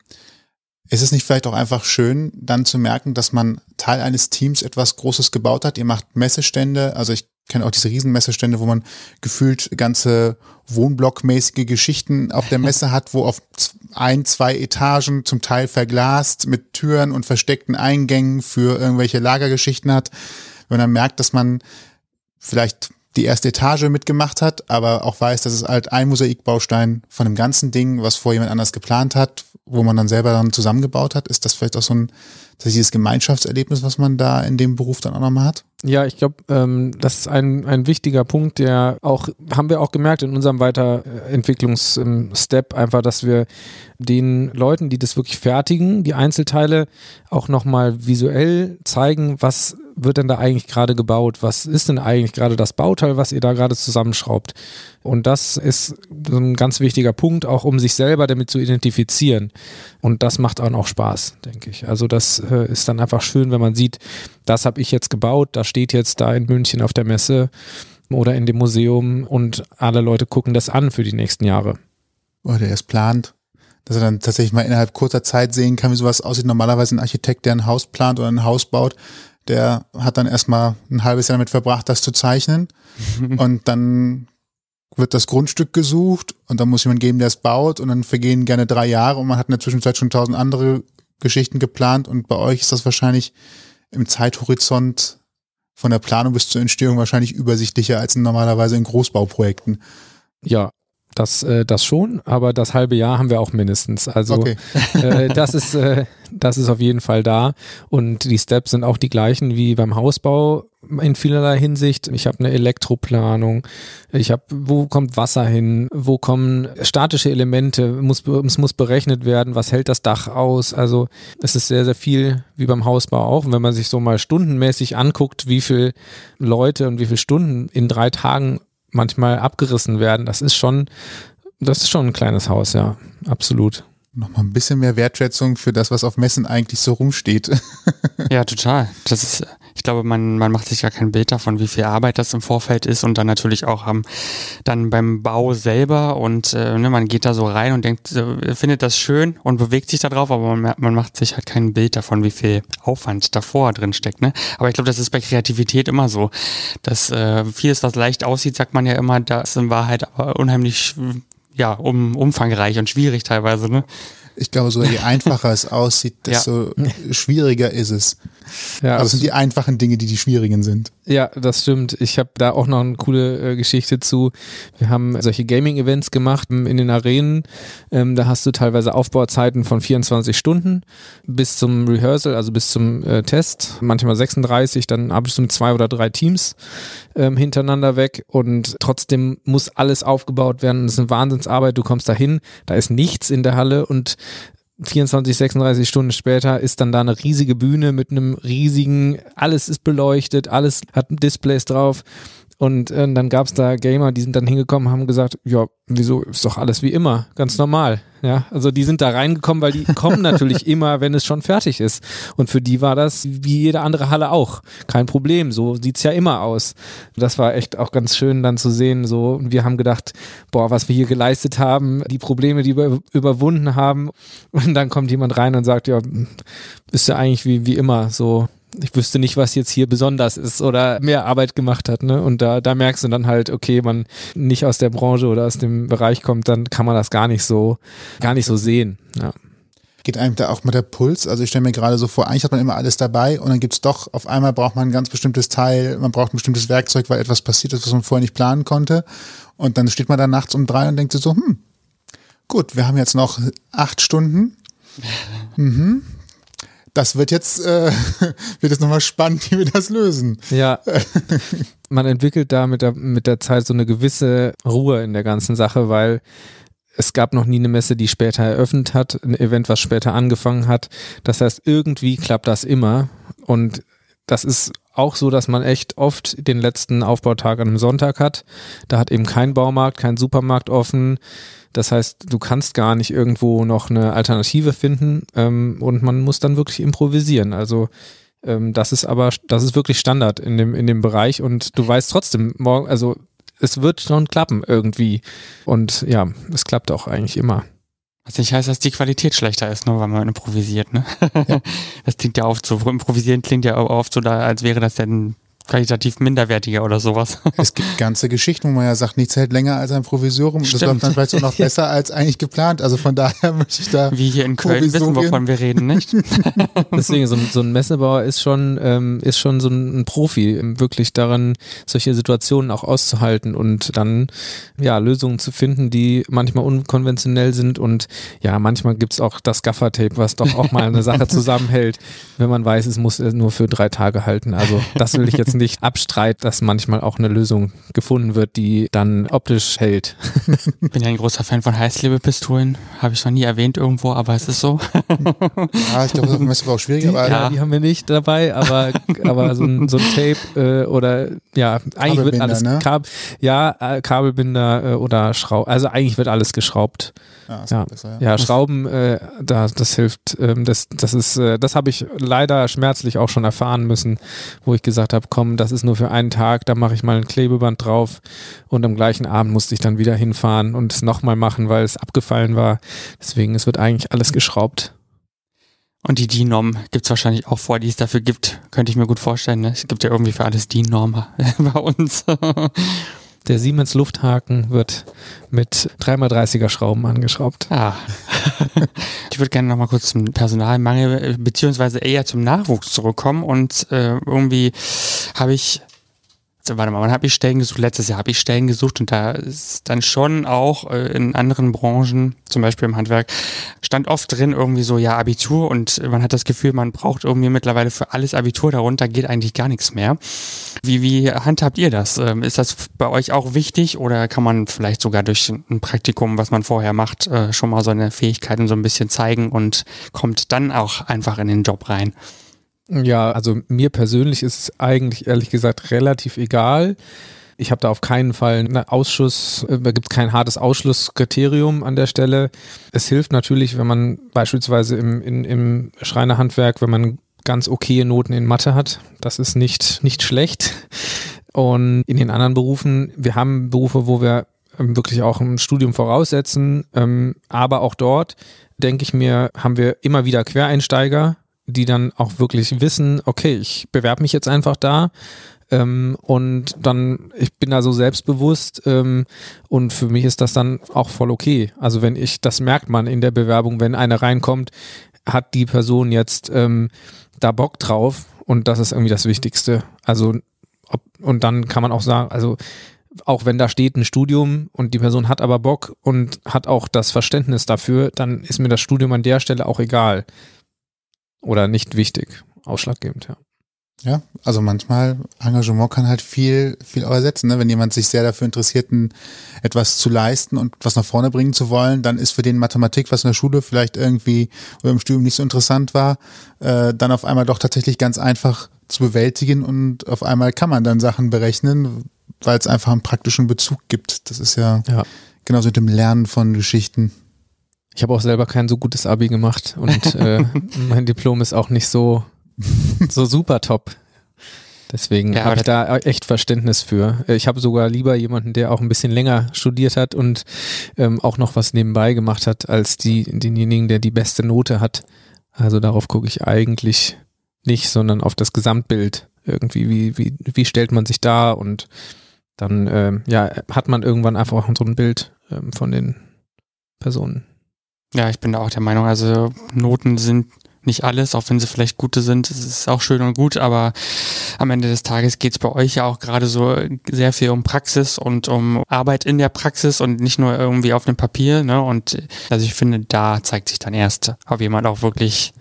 Ist es nicht vielleicht auch einfach schön, dann zu merken, dass man Teil eines Teams etwas Großes gebaut hat? Ihr macht Messestände, also ich kenne auch diese Riesenmessestände, wo man gefühlt ganze Wohnblockmäßige Geschichten auf der Messe hat, wo auf ein, zwei Etagen zum Teil verglast mit Türen und versteckten Eingängen für irgendwelche Lagergeschichten hat. Wenn man dann merkt, dass man vielleicht die erste Etage mitgemacht hat, aber auch weiß, dass es halt ein Mosaikbaustein von dem ganzen Ding, was vor jemand anders geplant hat, wo man dann selber dann zusammengebaut hat, ist das vielleicht auch so ein dieses Gemeinschaftserlebnis, was man da in dem Beruf dann auch nochmal hat? Ja, ich glaube, ähm, das ist ein, ein wichtiger Punkt, der auch, haben wir auch gemerkt in unserem Weiterentwicklungsstep, einfach, dass wir den Leuten, die das wirklich fertigen, die Einzelteile auch nochmal visuell zeigen, was wird denn da eigentlich gerade gebaut? Was ist denn eigentlich gerade das Bauteil, was ihr da gerade zusammenschraubt? Und das ist ein ganz wichtiger Punkt, auch um sich selber damit zu identifizieren. Und das macht dann auch Spaß, denke ich. Also das äh, ist dann einfach schön, wenn man sieht, das habe ich jetzt gebaut, das steht jetzt da in München auf der Messe oder in dem Museum und alle Leute gucken das an für die nächsten Jahre. Oder der es plant, dass er dann tatsächlich mal innerhalb kurzer Zeit sehen kann, wie sowas aussieht. Normalerweise ein Architekt, der ein Haus plant oder ein Haus baut, der hat dann erstmal ein halbes Jahr damit verbracht, das zu zeichnen. [laughs] und dann wird das Grundstück gesucht und dann muss jemand geben, der es baut und dann vergehen gerne drei Jahre und man hat in der Zwischenzeit schon tausend andere Geschichten geplant und bei euch ist das wahrscheinlich im Zeithorizont von der Planung bis zur Entstehung wahrscheinlich übersichtlicher als normalerweise in Großbauprojekten. Ja, das, äh, das schon, aber das halbe Jahr haben wir auch mindestens. Also okay. äh, das ist äh, das ist auf jeden Fall da und die Steps sind auch die gleichen wie beim Hausbau in vielerlei Hinsicht. Ich habe eine Elektroplanung, ich habe, wo kommt Wasser hin, wo kommen statische Elemente, muss, es muss berechnet werden, was hält das Dach aus. Also es ist sehr, sehr viel wie beim Hausbau auch. Und wenn man sich so mal stundenmäßig anguckt, wie viele Leute und wie viele Stunden in drei Tagen manchmal abgerissen werden. Das ist schon, das ist schon ein kleines Haus, ja, absolut. Nochmal ein bisschen mehr Wertschätzung für das, was auf Messen eigentlich so rumsteht. ja, total. Das ist, ich glaube, man, man macht sich gar kein Bild davon, wie viel Arbeit das im Vorfeld ist und dann natürlich auch am, dann beim Bau selber und äh, ne, man geht da so rein und denkt, äh, findet das schön und bewegt sich da drauf, aber man, man macht sich halt kein Bild davon, wie viel Aufwand davor drin steckt. Ne? Aber ich glaube, das ist bei Kreativität immer so, dass äh, vieles, was leicht aussieht, sagt man ja immer, das in Wahrheit aber unheimlich ja, um, umfangreich und schwierig teilweise. Ne? Ich glaube, so je einfacher es aussieht, desto ja. schwieriger ist es. Ja, also es sind die einfachen Dinge, die die schwierigen sind. Ja, das stimmt. Ich habe da auch noch eine coole äh, Geschichte zu. Wir haben solche Gaming-Events gemacht in den Arenen. Ähm, da hast du teilweise Aufbauzeiten von 24 Stunden bis zum Rehearsal, also bis zum äh, Test. Manchmal 36, dann arbeitest du mit zwei oder drei Teams ähm, hintereinander weg und trotzdem muss alles aufgebaut werden. Das ist eine Wahnsinnsarbeit. Du kommst dahin, da ist nichts in der Halle und 24, 36 Stunden später ist dann da eine riesige Bühne mit einem riesigen, alles ist beleuchtet, alles hat Displays drauf. Und äh, dann gab es da Gamer, die sind dann hingekommen, haben gesagt, ja, wieso ist doch alles wie immer, ganz normal. Ja, also die sind da reingekommen, weil die kommen [laughs] natürlich immer, wenn es schon fertig ist. Und für die war das wie jede andere Halle auch kein Problem. So sieht's ja immer aus. Das war echt auch ganz schön dann zu sehen. So, wir haben gedacht, boah, was wir hier geleistet haben, die Probleme, die wir überwunden haben. Und dann kommt jemand rein und sagt, ja, ist ja eigentlich wie, wie immer so ich wüsste nicht, was jetzt hier besonders ist oder mehr Arbeit gemacht hat. Ne? Und da, da merkst du dann halt, okay, man nicht aus der Branche oder aus dem Bereich kommt, dann kann man das gar nicht so, gar nicht so sehen. Ja. Geht einem da auch mal der Puls? Also ich stelle mir gerade so vor, eigentlich hat man immer alles dabei und dann gibt's doch, auf einmal braucht man ein ganz bestimmtes Teil, man braucht ein bestimmtes Werkzeug, weil etwas passiert ist, was man vorher nicht planen konnte. Und dann steht man da nachts um drei und denkt sich so, hm, gut, wir haben jetzt noch acht Stunden. [laughs] Mhm, das wird jetzt, äh, [laughs] wird jetzt nochmal spannend, wie wir das lösen. Ja. [laughs] Man entwickelt da mit der, mit der Zeit so eine gewisse Ruhe in der ganzen Sache, weil es gab noch nie eine Messe, die später eröffnet hat, ein Event, was später angefangen hat. Das heißt, irgendwie klappt das immer. Und das ist auch so, dass man echt oft den letzten Aufbautag an einem Sonntag hat. Da hat eben kein Baumarkt, kein Supermarkt offen das heißt, du kannst gar nicht irgendwo noch eine Alternative finden ähm, und man muss dann wirklich improvisieren. Also ähm, das ist aber, das ist wirklich Standard in dem, in dem Bereich und du weißt trotzdem, morgen, also es wird schon klappen irgendwie. Und ja, es klappt auch eigentlich immer. Was nicht heißt, dass die Qualität schlechter ist, nur weil man improvisiert, ne? Ja. [laughs] Das klingt ja oft so, improvisieren klingt ja oft so, als wäre das denn qualitativ minderwertiger oder sowas. [laughs] Es gibt ganze Geschichten, wo man ja sagt, nichts hält länger als ein Provisorium. Stimmt. Das läuft dann vielleicht auch noch [laughs] besser als eigentlich geplant. Also von daher [laughs] möchte ich da. Wie hier in Köln wissen, wovon wir reden, nicht? Deswegen, so, so, ein Messebauer ist schon, ähm, ist schon so ein Profi, wirklich daran, solche Situationen auch auszuhalten und dann ja Lösungen zu finden, die manchmal unkonventionell sind und ja, manchmal gibt es auch das Gaffertape, was doch auch mal eine Sache zusammenhält, wenn man weiß, es muss nur für drei Tage halten. Also das will ich jetzt jetzt nicht abstreite, dass manchmal auch eine Lösung gefunden wird, die dann optisch hält. Bin ja ein großer Fan von Heißlebepistolen. Habe ich noch nie erwähnt irgendwo, aber es ist so. Ja, ich glaube, das ist dem Messebau schwierig, aber ja, die haben wir nicht dabei, aber, [laughs] aber so, ein, so ein Tape äh, oder ja, eigentlich wird alles ne? Kab ja, äh, Kabelbinder äh, oder Schrauben, also eigentlich wird alles geschraubt. ja, Ja, besser, ja Schrauben, äh, da, das hilft. Ähm, das, das ist, äh, das habe ich leider schmerzlich auch schon erfahren müssen, wo ich gesagt habe, komm, das ist nur für einen Tag, da mache ich mal ein Klebeband drauf und am gleichen Abend musste ich dann wieder hinfahren und es nochmal machen, weil es abgefallen war. Deswegen, es wird eigentlich alles geschraubt. Und die DIN-Norm gibt es wahrscheinlich auch vor, die es dafür gibt. Könnte ich mir gut vorstellen. Ne? Es gibt ja irgendwie für alles DIN-Norm [laughs] bei uns. Der Siemens Lufthaken wird mit 3x30er Schrauben angeschraubt. Ah. Ich würde gerne nochmal kurz zum Personalmangel äh, beziehungsweise eher zum Nachwuchs zurückkommen und äh, irgendwie habe ich also, warte mal, wann habe ich Stellen gesucht? Letztes Jahr habe ich Stellen gesucht und da ist dann schon auch äh, in anderen Branchen, zum Beispiel im Handwerk, stand oft drin irgendwie so, ja, Abitur und man hat das Gefühl, man braucht irgendwie mittlerweile für alles Abitur, darunter geht eigentlich gar nichts mehr. Wie, wie handhabt ihr das? Ähm, ist das bei euch auch wichtig oder kann man vielleicht sogar durch ein Praktikum, was man vorher macht, äh, schon mal seine Fähigkeiten so ein bisschen zeigen und kommt dann auch einfach in den Job rein? Ja, also mir persönlich ist es eigentlich ehrlich gesagt relativ egal. Ich habe da auf keinen Fall einen Ausschuss, äh, da gibt kein hartes Ausschlusskriterium an der Stelle. Es hilft natürlich, wenn man beispielsweise im, in, im Schreinerhandwerk, wenn man ganz okaye Noten in Mathe hat. Das ist nicht, nicht schlecht. Und in den anderen Berufen, wir haben Berufe, wo wir ähm, wirklich auch ein Studium voraussetzen, ähm, aber auch dort, denke ich mir, haben wir immer wieder Quereinsteiger, die dann auch wirklich wissen, okay, ich bewerbe mich jetzt einfach da ähm, und dann, ich bin da so selbstbewusst ähm, und für mich ist das dann auch voll okay. Also wenn ich, das merkt man in der Bewerbung, wenn einer reinkommt, hat die Person jetzt ähm, da Bock drauf und das ist irgendwie das Wichtigste. Also ob, und dann kann man auch sagen, also auch wenn da steht ein Studium und die Person hat aber Bock und hat auch das Verständnis dafür, dann ist mir das Studium an der Stelle auch egal. Oder nicht wichtig. Ausschlaggebend, ja. Ja, also manchmal Engagement kann halt viel, viel ersetzen. Ne? Wenn jemand sich sehr dafür interessiert, etwas zu leisten und was nach vorne bringen zu wollen, dann ist für den Mathematik, was in der Schule vielleicht irgendwie oder im Studium nicht so interessant war, äh, dann auf einmal doch tatsächlich ganz einfach zu bewältigen und auf einmal kann man dann Sachen berechnen, weil es einfach einen praktischen Bezug gibt. Das ist ja, Ja. genauso mit dem Lernen von Geschichten. Ich habe auch selber kein so gutes Abi gemacht und äh, [laughs] mein Diplom ist auch nicht so, so super top. Deswegen Ja, habe ich da echt Verständnis für. Äh, Ich habe sogar lieber jemanden, der auch ein bisschen länger studiert hat und ähm, auch noch was nebenbei gemacht hat, als die, denjenigen, der die beste Note hat. Also darauf gucke ich eigentlich nicht, sondern auf das Gesamtbild. Irgendwie, wie, wie, wie stellt man sich da und dann ähm, ja, hat man irgendwann einfach auch so ein Bild ähm, von den Personen. Ja, ich bin da auch der Meinung, also Noten sind nicht alles, auch wenn sie vielleicht gute sind. Es ist auch schön und gut, aber am Ende des Tages geht es bei euch ja auch gerade so sehr viel um Praxis und um Arbeit in der Praxis und nicht nur irgendwie auf dem Papier. Ne? Und also ich finde, da zeigt sich dann erst, ob jemand auch wirklich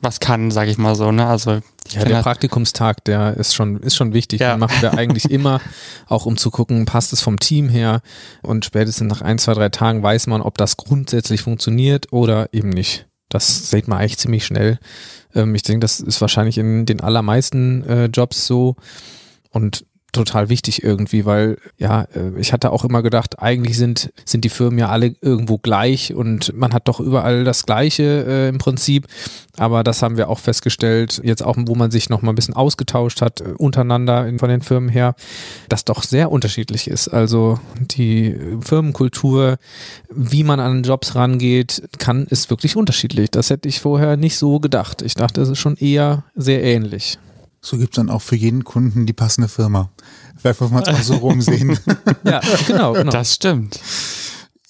was kann, sage ich mal so. Ne? Also Ja, der das- Praktikumstag, der ist schon, ist schon wichtig. Ja. Den machen wir eigentlich [laughs] immer, auch um zu gucken, passt es vom Team her. Und spätestens nach ein, zwei, drei Tagen weiß man, ob das grundsätzlich funktioniert oder eben nicht. Das sieht man eigentlich ziemlich schnell. Ähm, ich denke, das ist wahrscheinlich in den allermeisten äh, Jobs so. Und total wichtig irgendwie, weil ja, äh, ich hatte auch immer gedacht, eigentlich sind, sind die Firmen ja alle irgendwo gleich und man hat doch überall das Gleiche äh, im Prinzip. Aber das haben wir auch festgestellt, jetzt auch, wo man sich noch mal ein bisschen ausgetauscht hat äh, untereinander in, von den Firmen her, dass doch sehr unterschiedlich ist. Also die Firmenkultur, wie man an Jobs rangeht, kann, ist wirklich unterschiedlich. Das hätte ich vorher nicht so gedacht. Ich dachte, es ist schon eher sehr ähnlich. So gibt's dann auch für jeden Kunden die passende Firma. Vielleicht muss man es auch so [laughs] rumsehen. Ja, genau, genau. Das stimmt.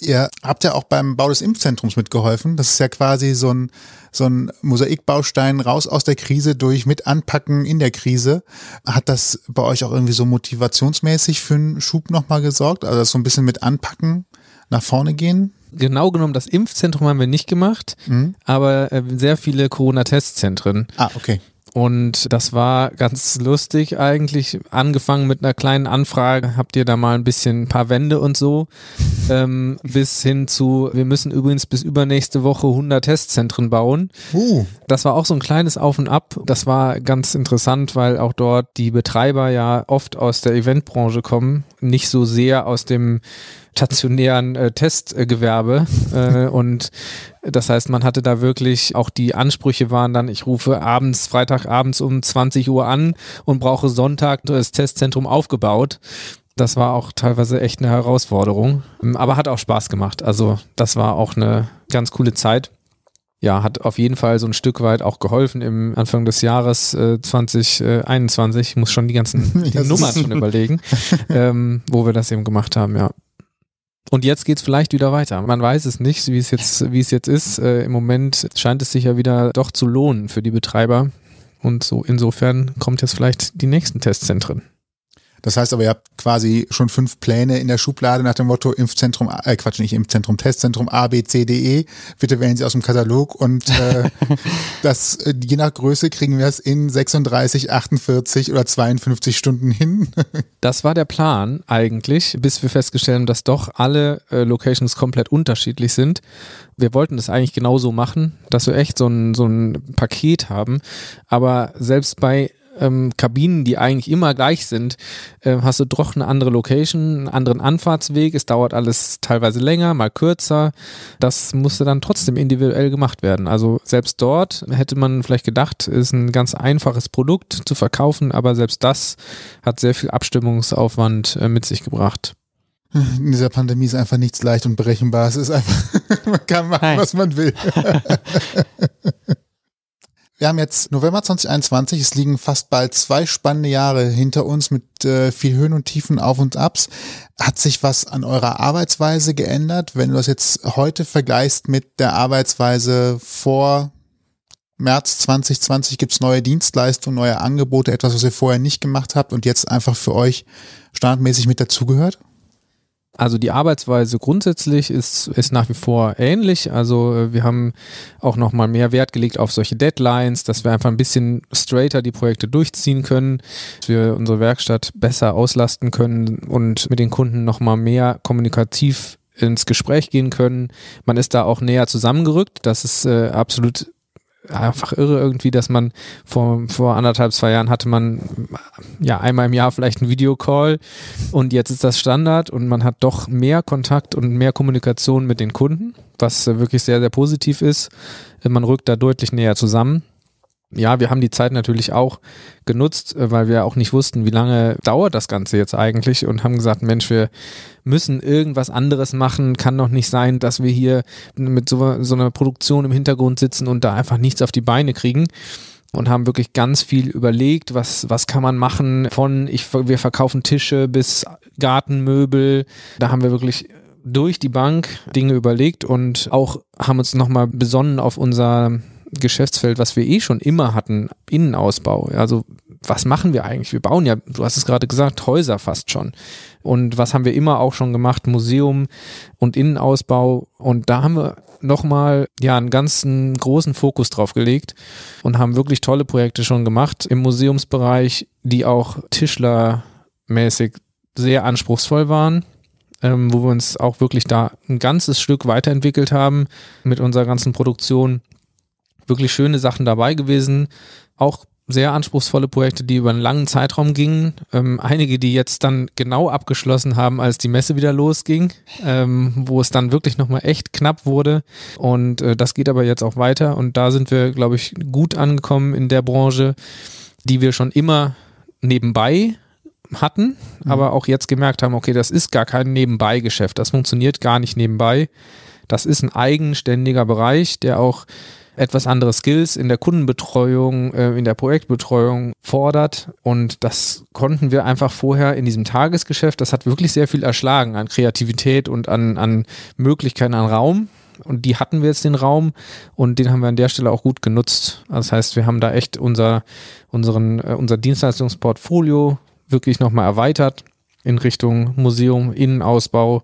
Ihr habt ja auch beim Bau des Impfzentrums mitgeholfen. Das ist ja quasi so ein, so ein Mosaikbaustein raus aus der Krise durch mit Anpacken in der Krise. Hat das bei euch auch irgendwie so motivationsmäßig für einen Schub nochmal gesorgt? Also so ein bisschen mit Anpacken nach vorne gehen? genau genommen, das Impfzentrum haben wir nicht gemacht, Mhm. aber äh, sehr viele Corona-Testzentren. Ah, okay. Und das war ganz lustig eigentlich. Angefangen mit einer kleinen Anfrage, habt ihr da mal ein bisschen ein paar Wände und so, [laughs] ähm, bis hin zu, wir müssen übrigens bis übernächste Woche 100 Testzentren bauen. Uh. Das war auch so ein kleines Auf und Ab. Das war ganz interessant, weil auch dort die Betreiber ja oft aus der Eventbranche kommen, nicht so sehr aus dem stationären äh, Testgewerbe äh, und das heißt, man hatte da wirklich auch die Ansprüche waren dann, ich rufe abends, Freitagabends um 20 Uhr an und brauche Sonntag das Testzentrum aufgebaut. Das war auch teilweise echt eine Herausforderung, aber hat auch Spaß gemacht. Also das war auch eine ganz coole Zeit. Ja, hat auf jeden Fall so ein Stück weit auch geholfen im Anfang des Jahres äh, 2021. Ich muss schon die ganzen [laughs] die Nummern schon überlegen, ähm, wo wir das eben gemacht haben, ja. Und jetzt geht's vielleicht wieder weiter. Man weiß es nicht, wie es jetzt, wie es jetzt ist. Äh, Im Moment scheint es sich ja wieder doch zu lohnen für die Betreiber. Und so insofern kommt jetzt vielleicht die nächsten Testzentren. Das heißt aber, ihr habt quasi schon fünf Pläne in der Schublade nach dem Motto Impfzentrum, äh Quatsch, nicht Impfzentrum, Testzentrum A, B, C, D, E. Bitte wählen Sie aus dem Katalog und äh, [laughs] das, äh, je nach Größe kriegen wir es in 36, 48 oder 52 Stunden hin. [laughs] das war der Plan eigentlich, bis wir festgestellt haben, dass doch alle äh, Locations komplett unterschiedlich sind. Wir wollten das eigentlich genauso machen, dass wir echt so ein, so ein Paket haben. Aber selbst bei ähm, Kabinen, die eigentlich immer gleich sind, äh, hast du doch eine andere Location, einen anderen Anfahrtsweg. Es dauert alles teilweise länger, mal kürzer. Das musste dann trotzdem individuell gemacht werden. Also selbst dort hätte man vielleicht gedacht, ist ein ganz einfaches Produkt zu verkaufen, aber selbst das hat sehr viel Abstimmungsaufwand äh, mit sich gebracht. In dieser Pandemie ist einfach nichts leicht und berechenbar. Es ist einfach, [laughs] man kann machen, Hi. was man will. [laughs] Wir haben jetzt November 2021, es liegen fast bald zwei spannende Jahre hinter uns mit äh, viel Höhen und Tiefen, Auf und Abs. Hat sich was an eurer Arbeitsweise geändert, wenn du das jetzt heute vergleichst mit der Arbeitsweise vor März 2020? Gibt es neue Dienstleistungen, neue Angebote, etwas, was ihr vorher nicht gemacht habt und jetzt einfach für euch standardmäßig mit dazugehört? Also die Arbeitsweise grundsätzlich ist, ist nach wie vor ähnlich. Also äh, wir haben auch nochmal mehr Wert gelegt auf solche Deadlines, dass wir einfach ein bisschen straighter die Projekte durchziehen können, dass wir unsere Werkstatt besser auslasten können und mit den Kunden nochmal mehr kommunikativ ins Gespräch gehen können. Man ist da auch näher zusammengerückt. Das ist äh, absolut einfach irre irgendwie, dass man vor, vor anderthalb, zwei Jahren hatte man ja einmal im Jahr vielleicht einen Videocall und jetzt ist das Standard und man hat doch mehr Kontakt und mehr Kommunikation mit den Kunden, was wirklich sehr, sehr positiv ist. Man rückt da deutlich näher zusammen ja, wir haben die Zeit natürlich auch genutzt, äh, weil wir auch nicht wussten, wie lange dauert das Ganze jetzt eigentlich und haben gesagt, Mensch, wir müssen irgendwas anderes machen. Kann doch nicht sein, dass wir hier mit so, so einer Produktion im Hintergrund sitzen und da einfach nichts auf die Beine kriegen und haben wirklich ganz viel überlegt, was, was kann man machen von ich, wir verkaufen Tische bis Gartenmöbel. Da haben wir wirklich durch die Bank Dinge überlegt und auch haben uns nochmal besonnen auf unser Geschäftsfeld, was wir eh schon immer hatten, Innenausbau. Also was machen wir eigentlich? Wir bauen ja, du hast es gerade gesagt, Häuser fast schon. Und was haben wir immer auch schon gemacht? Museum und Innenausbau. Und da haben wir nochmal ja einen ganzen großen Fokus drauf gelegt und haben wirklich tolle Projekte schon gemacht im Museumsbereich, die auch Tischlermäßig sehr anspruchsvoll waren. Ähm, wo wir uns auch wirklich da ein ganzes Stück weiterentwickelt haben mit unserer ganzen Produktion wirklich schöne Sachen dabei gewesen. Auch sehr anspruchsvolle Projekte, die über einen langen Zeitraum gingen. Ähm, einige, die jetzt dann genau abgeschlossen haben, als die Messe wieder losging, ähm, wo es dann wirklich nochmal echt knapp wurde. Und äh, das geht aber jetzt auch weiter. Und da sind wir, glaube ich, gut angekommen in der Branche, die wir schon immer nebenbei hatten, mhm. aber auch jetzt gemerkt haben, okay, das ist gar kein Nebenbei-Geschäft. Das funktioniert gar nicht nebenbei. Das ist ein eigenständiger Bereich, der auch etwas andere Skills in der Kundenbetreuung, äh, in der Projektbetreuung fordert. Und das konnten wir einfach vorher in diesem Tagesgeschäft, das hat wirklich sehr viel erschlagen an Kreativität und an, an Möglichkeiten, an Raum. Und die hatten wir jetzt den Raum und den haben wir an der Stelle auch gut genutzt. Das heißt, wir haben da echt unser, unseren, äh, unser Dienstleistungsportfolio wirklich nochmal erweitert in Richtung Museum, Innenausbau.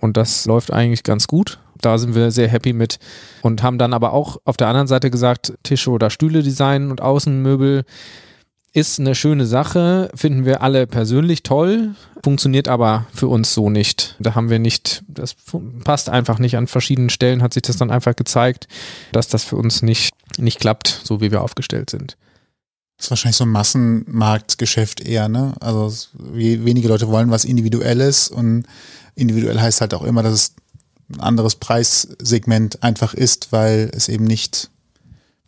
Und das läuft eigentlich ganz gut Da sind wir sehr happy mit und haben dann aber auch auf der anderen Seite gesagt, Tische oder Stühle designen und Außenmöbel ist eine schöne Sache, finden wir alle persönlich toll, funktioniert aber für uns so nicht. Da haben wir nicht, das passt einfach nicht. An verschiedenen Stellen hat sich das dann einfach gezeigt, dass das für uns nicht, nicht klappt, so wie wir aufgestellt sind. Das ist wahrscheinlich so ein Massenmarktgeschäft eher, ne? Also wenige Leute wollen was Individuelles und individuell heißt halt auch immer, dass es ein anderes Preissegment einfach ist, weil es eben nicht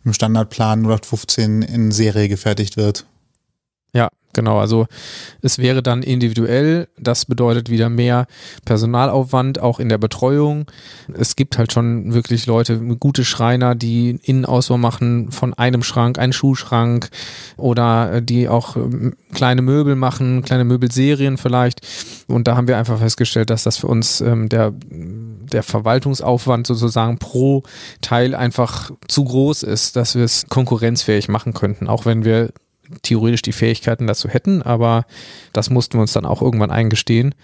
im Standardplan 0815 in Serie gefertigt wird. Ja, genau. Also es wäre dann individuell. Das bedeutet wieder mehr Personalaufwand, auch in der Betreuung. Es gibt halt schon wirklich Leute, gute Schreiner, die Innenausbau machen von einem Schrank, einen Schuhschrank oder äh, die auch ähm, kleine Möbel machen, kleine Möbelserien vielleicht. Und da haben wir einfach festgestellt, dass das für uns ähm, der, der Verwaltungsaufwand sozusagen pro Teil einfach zu groß ist, dass wir es konkurrenzfähig machen könnten, auch wenn wir theoretisch die Fähigkeiten dazu hätten, aber das mussten wir uns dann auch irgendwann eingestehen.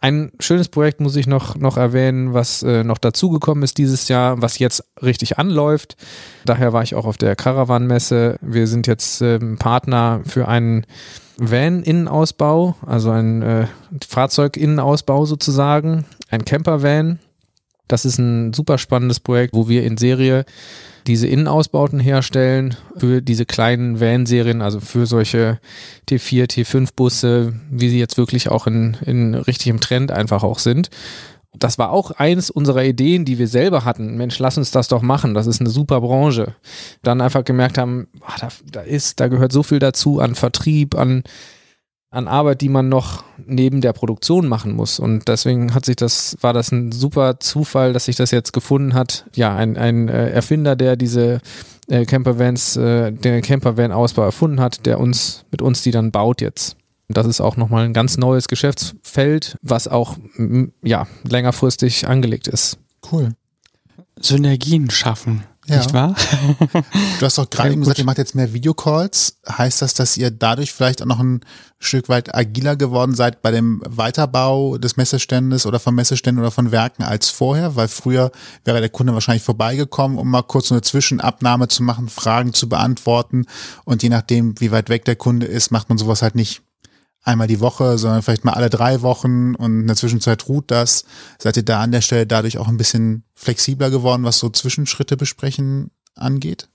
Ein schönes Projekt muss ich noch, noch erwähnen, was äh, noch dazugekommen ist dieses Jahr, was jetzt richtig anläuft. Daher war ich auch auf der Caravan-Messe. Wir sind jetzt äh, Partner für einen Van-Innenausbau, also ein äh, Fahrzeug-Innenausbau sozusagen, ein Camper-Van. Das ist ein super spannendes Projekt, wo wir in Serie diese Innenausbauten herstellen für diese kleinen Van-Serien, also für solche T4, T5-Busse, wie sie jetzt wirklich auch in, in richtigem Trend einfach auch sind. Das war auch eins unserer Ideen, die wir selber hatten. Mensch, lass uns das doch machen. Das ist eine super Branche. Dann einfach gemerkt haben, ach, da, da ist, da gehört so viel dazu an Vertrieb, an an Arbeit, die man noch neben der Produktion machen muss. Und deswegen hat sich das, war das ein super Zufall, dass sich das jetzt gefunden hat. Ja, ein, ein äh, Erfinder, der diese äh, Campervans, äh, den Campervan-Ausbau erfunden hat, der uns, mit uns die dann baut jetzt. Das ist auch nochmal ein ganz neues Geschäftsfeld, was auch ja, längerfristig angelegt ist. Cool. Synergien schaffen. Ja. Nicht wahr? Du hast doch gerade eben gesagt, ihr macht jetzt mehr Videocalls. Heißt das, dass ihr dadurch vielleicht auch noch ein Stück weit agiler geworden seid bei dem Weiterbau des Messeständes oder von Messeständen oder von Werken als vorher? Weil früher wäre der Kunde wahrscheinlich vorbeigekommen, um mal kurz eine Zwischenabnahme zu machen, Fragen zu beantworten. Und je nachdem, wie weit weg der Kunde ist, macht man sowas halt nicht einmal die Woche, sondern vielleicht mal alle drei Wochen und in der Zwischenzeit ruht das. Seid ihr da an der Stelle dadurch auch ein bisschen flexibler geworden, was so Zwischenschritte besprechen angeht?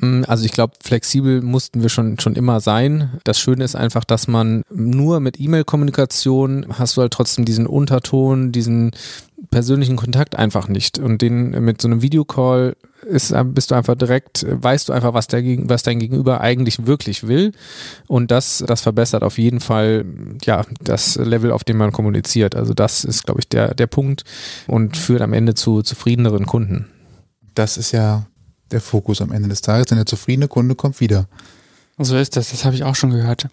Mm, also ich glaube, flexibel mussten wir schon, schon immer sein. Das Schöne ist einfach, dass man nur mit E-Mail-Kommunikation hast du halt trotzdem diesen Unterton, diesen persönlichen Kontakt einfach nicht. Und den mit so einem Videocall ist, bist du einfach direkt, weißt du einfach, was, der, was dein Gegenüber eigentlich wirklich will. Und das, das verbessert auf jeden Fall ja, das Level, auf dem man kommuniziert. Also das ist, glaube ich, der, der Punkt und führt am Ende zu zufriedeneren Kunden. Das ist ja der Fokus am Ende des Tages, denn der zufriedene Kunde kommt wieder. So ist das, das habe ich auch schon gehört.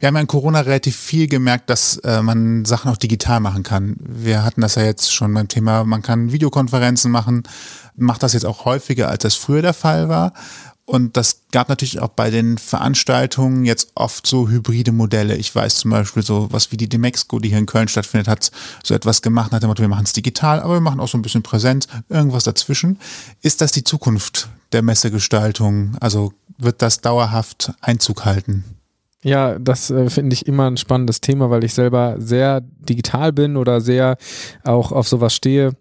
Wir haben ja in Corona relativ viel gemerkt, dass äh, man Sachen auch digital machen kann. Wir hatten das ja jetzt schon beim Thema, man kann Videokonferenzen machen, macht das jetzt auch häufiger, als das früher der Fall war. Und das gab natürlich auch bei den Veranstaltungen jetzt oft so hybride Modelle. Ich weiß zum Beispiel so was wie die Demexco, die hier in Köln stattfindet, hat so etwas gemacht nach dem Motto, wir machen es digital, aber wir machen auch so ein bisschen Präsenz, irgendwas dazwischen. Ist das die Zukunft der Messegestaltung? Also wird das dauerhaft Einzug halten? Ja, das äh, finde ich immer ein spannendes Thema, weil ich selber sehr digital bin oder sehr auch auf sowas stehe.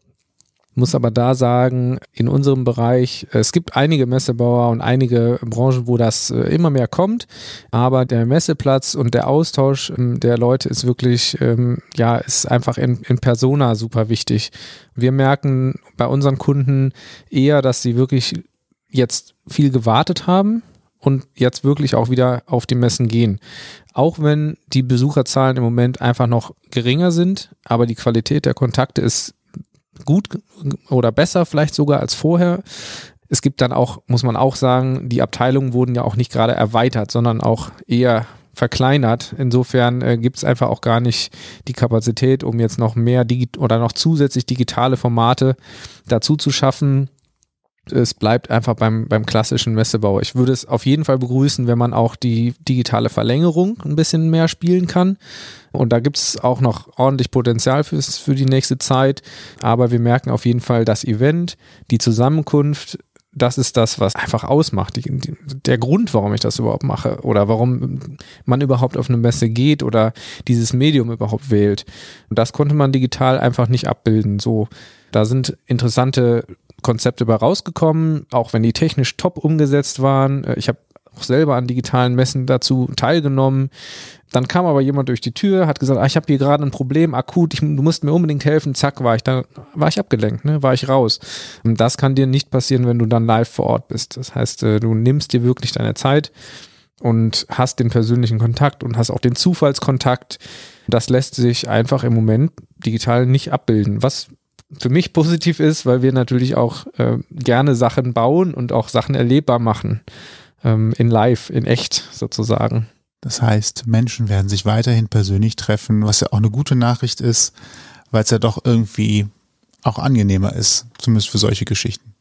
Muss aber da sagen, in unserem Bereich, es gibt einige Messebauer und einige Branchen, wo das äh, immer mehr kommt, aber der Messeplatz und der Austausch ähm, der Leute ist wirklich, ähm, ja, ist einfach in, in Persona super wichtig. Wir merken bei unseren Kunden eher, dass sie wirklich jetzt viel gewartet haben und jetzt wirklich auch wieder auf die Messen gehen. Auch wenn die Besucherzahlen im Moment einfach noch geringer sind, aber die Qualität der Kontakte ist gut oder besser vielleicht sogar als vorher. Es gibt dann auch, muss man auch sagen, die Abteilungen wurden ja auch nicht gerade erweitert, sondern auch eher verkleinert. Insofern äh, gibt es einfach auch gar nicht die Kapazität, um jetzt noch mehr Digi oder noch zusätzlich digitale Formate dazu zu schaffen. Es bleibt einfach beim, beim klassischen Messebau. Ich würde es auf jeden Fall begrüßen, wenn man auch die digitale Verlängerung ein bisschen mehr spielen kann. Und da gibt es auch noch ordentlich Potenzial fürs, für die nächste Zeit. Aber wir merken auf jeden Fall, das Event, die Zusammenkunft, das ist das, was einfach ausmacht. Die, die, der Grund, warum ich das überhaupt mache oder warum man überhaupt auf eine Messe geht oder dieses Medium überhaupt wählt. Und das konnte man digital einfach nicht abbilden. So, da sind interessante Konzepte bei rausgekommen, auch wenn die technisch top umgesetzt waren. Ich habe auch selber an digitalen Messen dazu teilgenommen. Dann kam aber jemand durch die Tür, hat gesagt, ah, ich habe hier gerade ein Problem, akut, ich, du musst mir unbedingt helfen. Zack, war ich da, war ich abgelenkt, ne? war ich raus. Und das kann dir nicht passieren, wenn du dann live vor Ort bist. Das heißt, äh, du nimmst dir wirklich deine Zeit und hast den persönlichen Kontakt und hast auch den Zufallskontakt. Das lässt sich einfach im Moment digital nicht abbilden, was für mich positiv ist, weil wir natürlich auch äh, gerne Sachen bauen und auch Sachen erlebbar machen. Ähm, in live, in echt sozusagen. Das heißt, Menschen werden sich weiterhin persönlich treffen, was ja auch eine gute Nachricht ist, weil es ja doch irgendwie auch angenehmer ist, zumindest für solche Geschichten.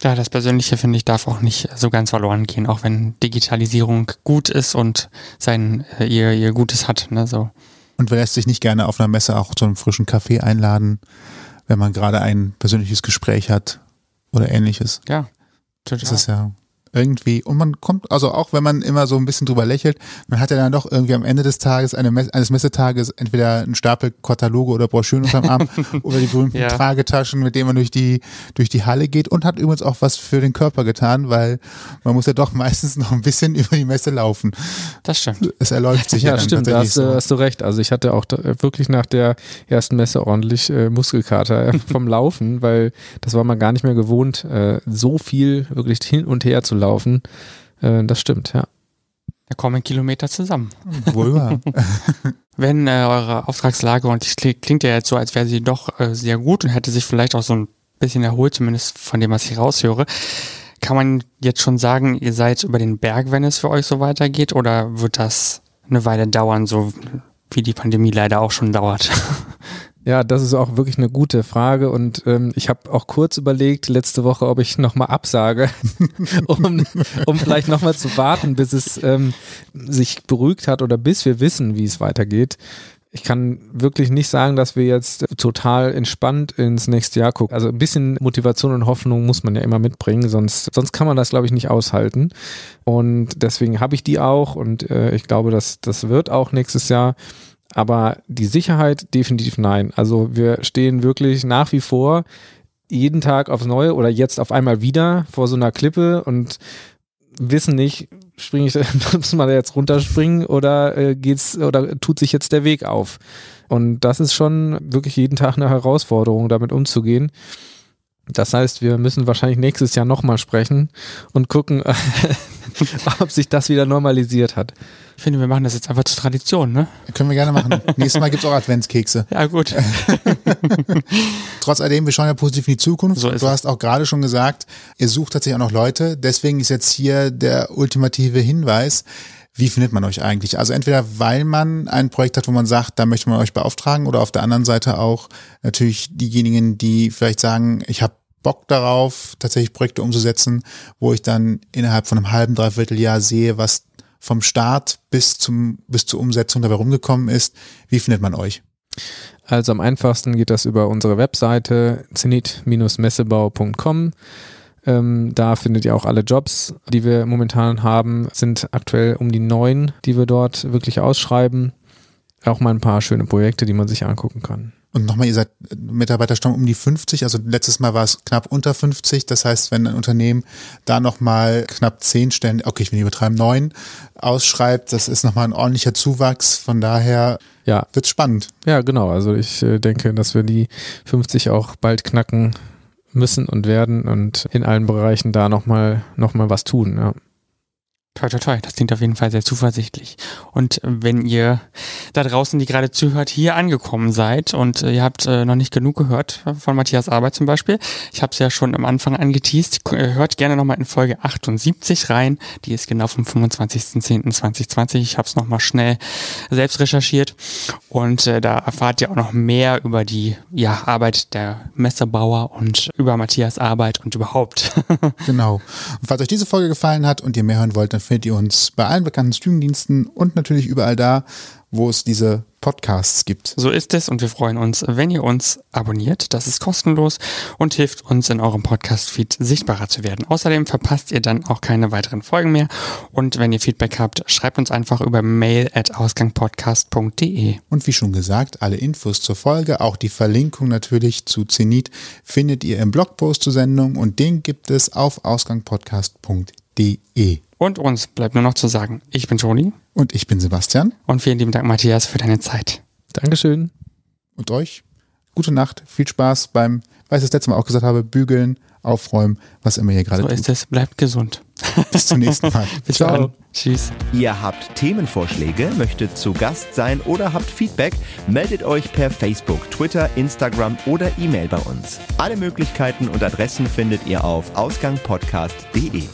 Ja, das Persönliche, finde ich, darf auch nicht so ganz verloren gehen, auch wenn Digitalisierung gut ist und sein, äh, ihr, ihr Gutes hat. Ne, so. Und wer lässt sich nicht gerne auf einer Messe auch zu einem frischen Kaffee einladen, wenn man gerade ein persönliches Gespräch hat oder ähnliches? Ja, total. Das ist ja irgendwie, und man kommt, also auch wenn man immer so ein bisschen drüber lächelt, man hat ja dann doch irgendwie am Ende des Tages, eine Mess eines Messetages, entweder einen Stapel Kataloge oder Broschüren unterm Arm [laughs] oder die berühmten ja. Tragetaschen, mit denen man durch die, durch die Halle geht und hat übrigens auch was für den Körper getan, weil man muss ja doch [laughs] meistens noch ein bisschen über die Messe laufen. Das stimmt. Es erläuft sich ja. Ja, stimmt, da hast, so. hast, du recht. Also ich hatte auch wirklich nach der ersten Messe ordentlich äh, Muskelkater [laughs] vom Laufen, weil das war man gar nicht mehr gewohnt, äh, so viel wirklich hin und her zu laufen laufen. Äh, das stimmt, ja. Da kommen Kilometer zusammen. Wohl wahr. [laughs] Wenn äh, eure Auftragslage, und die klingt ja jetzt so, als wäre sie doch äh, sehr gut und hätte sich vielleicht auch so ein bisschen erholt, zumindest von dem, was ich raushöre, kann man jetzt schon sagen, ihr seid über den Berg, wenn es für euch so weitergeht, oder wird das eine Weile dauern, so wie die Pandemie leider auch schon dauert? [laughs] Ja, das ist auch wirklich eine gute Frage und ähm, ich habe auch kurz überlegt letzte Woche, ob ich nochmal absage, [laughs] um, um vielleicht nochmal zu warten, bis es ähm, sich beruhigt hat oder bis wir wissen, wie es weitergeht. Ich kann wirklich nicht sagen, dass wir jetzt total entspannt ins nächste Jahr gucken. Also ein bisschen Motivation und Hoffnung muss man ja immer mitbringen, sonst, sonst kann man das, glaube ich, nicht aushalten. Und deswegen habe ich die auch und äh, ich glaube, dass das wird auch nächstes Jahr. Aber die Sicherheit definitiv nein. Also wir stehen wirklich nach wie vor jeden Tag aufs Neue oder jetzt auf einmal wieder vor so einer Klippe und wissen nicht, springe ich, [laughs] muss man jetzt runterspringen oder äh, geht's oder tut sich jetzt der Weg auf? Und das ist schon wirklich jeden Tag eine Herausforderung, damit umzugehen. Das heißt, wir müssen wahrscheinlich nächstes Jahr nochmal sprechen und gucken, [laughs] ob sich das wieder normalisiert hat. Ich finde, wir machen das jetzt einfach zur Tradition, ne? Können wir gerne machen. [laughs] Nächstes Mal gibt es auch Adventskekse. Ja, gut. [laughs] Trotz alledem, wir schauen ja positiv in die Zukunft. So du hast auch gerade schon gesagt, ihr sucht tatsächlich auch noch Leute. Deswegen ist jetzt hier der ultimative Hinweis. Wie findet man euch eigentlich? Also entweder weil man ein Projekt hat, wo man sagt, da möchte man euch beauftragen oder auf der anderen Seite auch natürlich diejenigen, die vielleicht sagen, ich habe Bock darauf, tatsächlich Projekte umzusetzen, wo ich dann innerhalb von einem halben, dreiviertel Jahr sehe, was vom Start bis zum bis zur Umsetzung dabei rumgekommen ist. Wie findet man euch? Also am einfachsten geht das über unsere Webseite zenit-messebau.com. Ähm, da findet ihr auch alle Jobs, die wir momentan haben, sind aktuell um die neun, die wir dort wirklich ausschreiben. Auch mal ein paar schöne Projekte, die man sich angucken kann. Und nochmal, ihr seid Mitarbeiterstamm um die 50, also letztes Mal war es knapp unter 50. Das heißt, wenn ein Unternehmen da nochmal knapp 10 Stellen, okay, ich will nicht übertreiben, 9 ausschreibt, das ist nochmal ein ordentlicher Zuwachs. Von daher ja. wird spannend. Ja, genau. Also ich äh, denke, dass wir die 50 auch bald knacken müssen und werden und in allen Bereichen da nochmal noch mal was tun. Ja. Toi, toi, toi. Das klingt auf jeden Fall sehr zuversichtlich. Und wenn ihr da draußen, die gerade zuhört, hier angekommen seid und äh, ihr habt äh, noch nicht genug gehört von Matthias Arbeit zum Beispiel, ich habe es ja schon am Anfang angeteased, äh, hört gerne nochmal in Folge 78 rein. Die ist genau vom 25.10.2020. Ich habe es nochmal schnell selbst recherchiert und äh, da erfahrt ihr auch noch mehr über die ja, Arbeit der Messebauer und über Matthias Arbeit und überhaupt. [laughs] genau. Und falls euch diese Folge gefallen hat und ihr mehr hören wollt, dann findet ihr uns bei allen bekannten Streamingdiensten und natürlich überall da, wo es diese Podcasts gibt. So ist es und wir freuen uns, wenn ihr uns abonniert. Das ist kostenlos und hilft uns in eurem Podcast-Feed sichtbarer zu werden. Außerdem verpasst ihr dann auch keine weiteren Folgen mehr. Und wenn ihr Feedback habt, schreibt uns einfach über mail at ausgangpodcast.de. Und wie schon gesagt, alle Infos zur Folge, auch die Verlinkung natürlich zu Zenit, findet ihr im Blogpost zur Sendung und den gibt es auf ausgangpodcast.de. Und uns bleibt nur noch zu sagen, ich bin Toni. Und ich bin Sebastian. Und vielen lieben Dank, Matthias, für deine Zeit. Dankeschön. Und euch gute Nacht, viel Spaß beim, weil ich das letzte Mal auch gesagt habe, bügeln, aufräumen, was immer ihr gerade so tut. So ist es. Bleibt gesund. [laughs] Bis zum nächsten Mal. [laughs] Bis Ciao. dann. Tschüss. Ihr habt Themenvorschläge, möchtet zu Gast sein oder habt Feedback, meldet euch per Facebook, Twitter, Instagram oder E-Mail bei uns. Alle Möglichkeiten und Adressen findet ihr auf ausgangpodcast.de.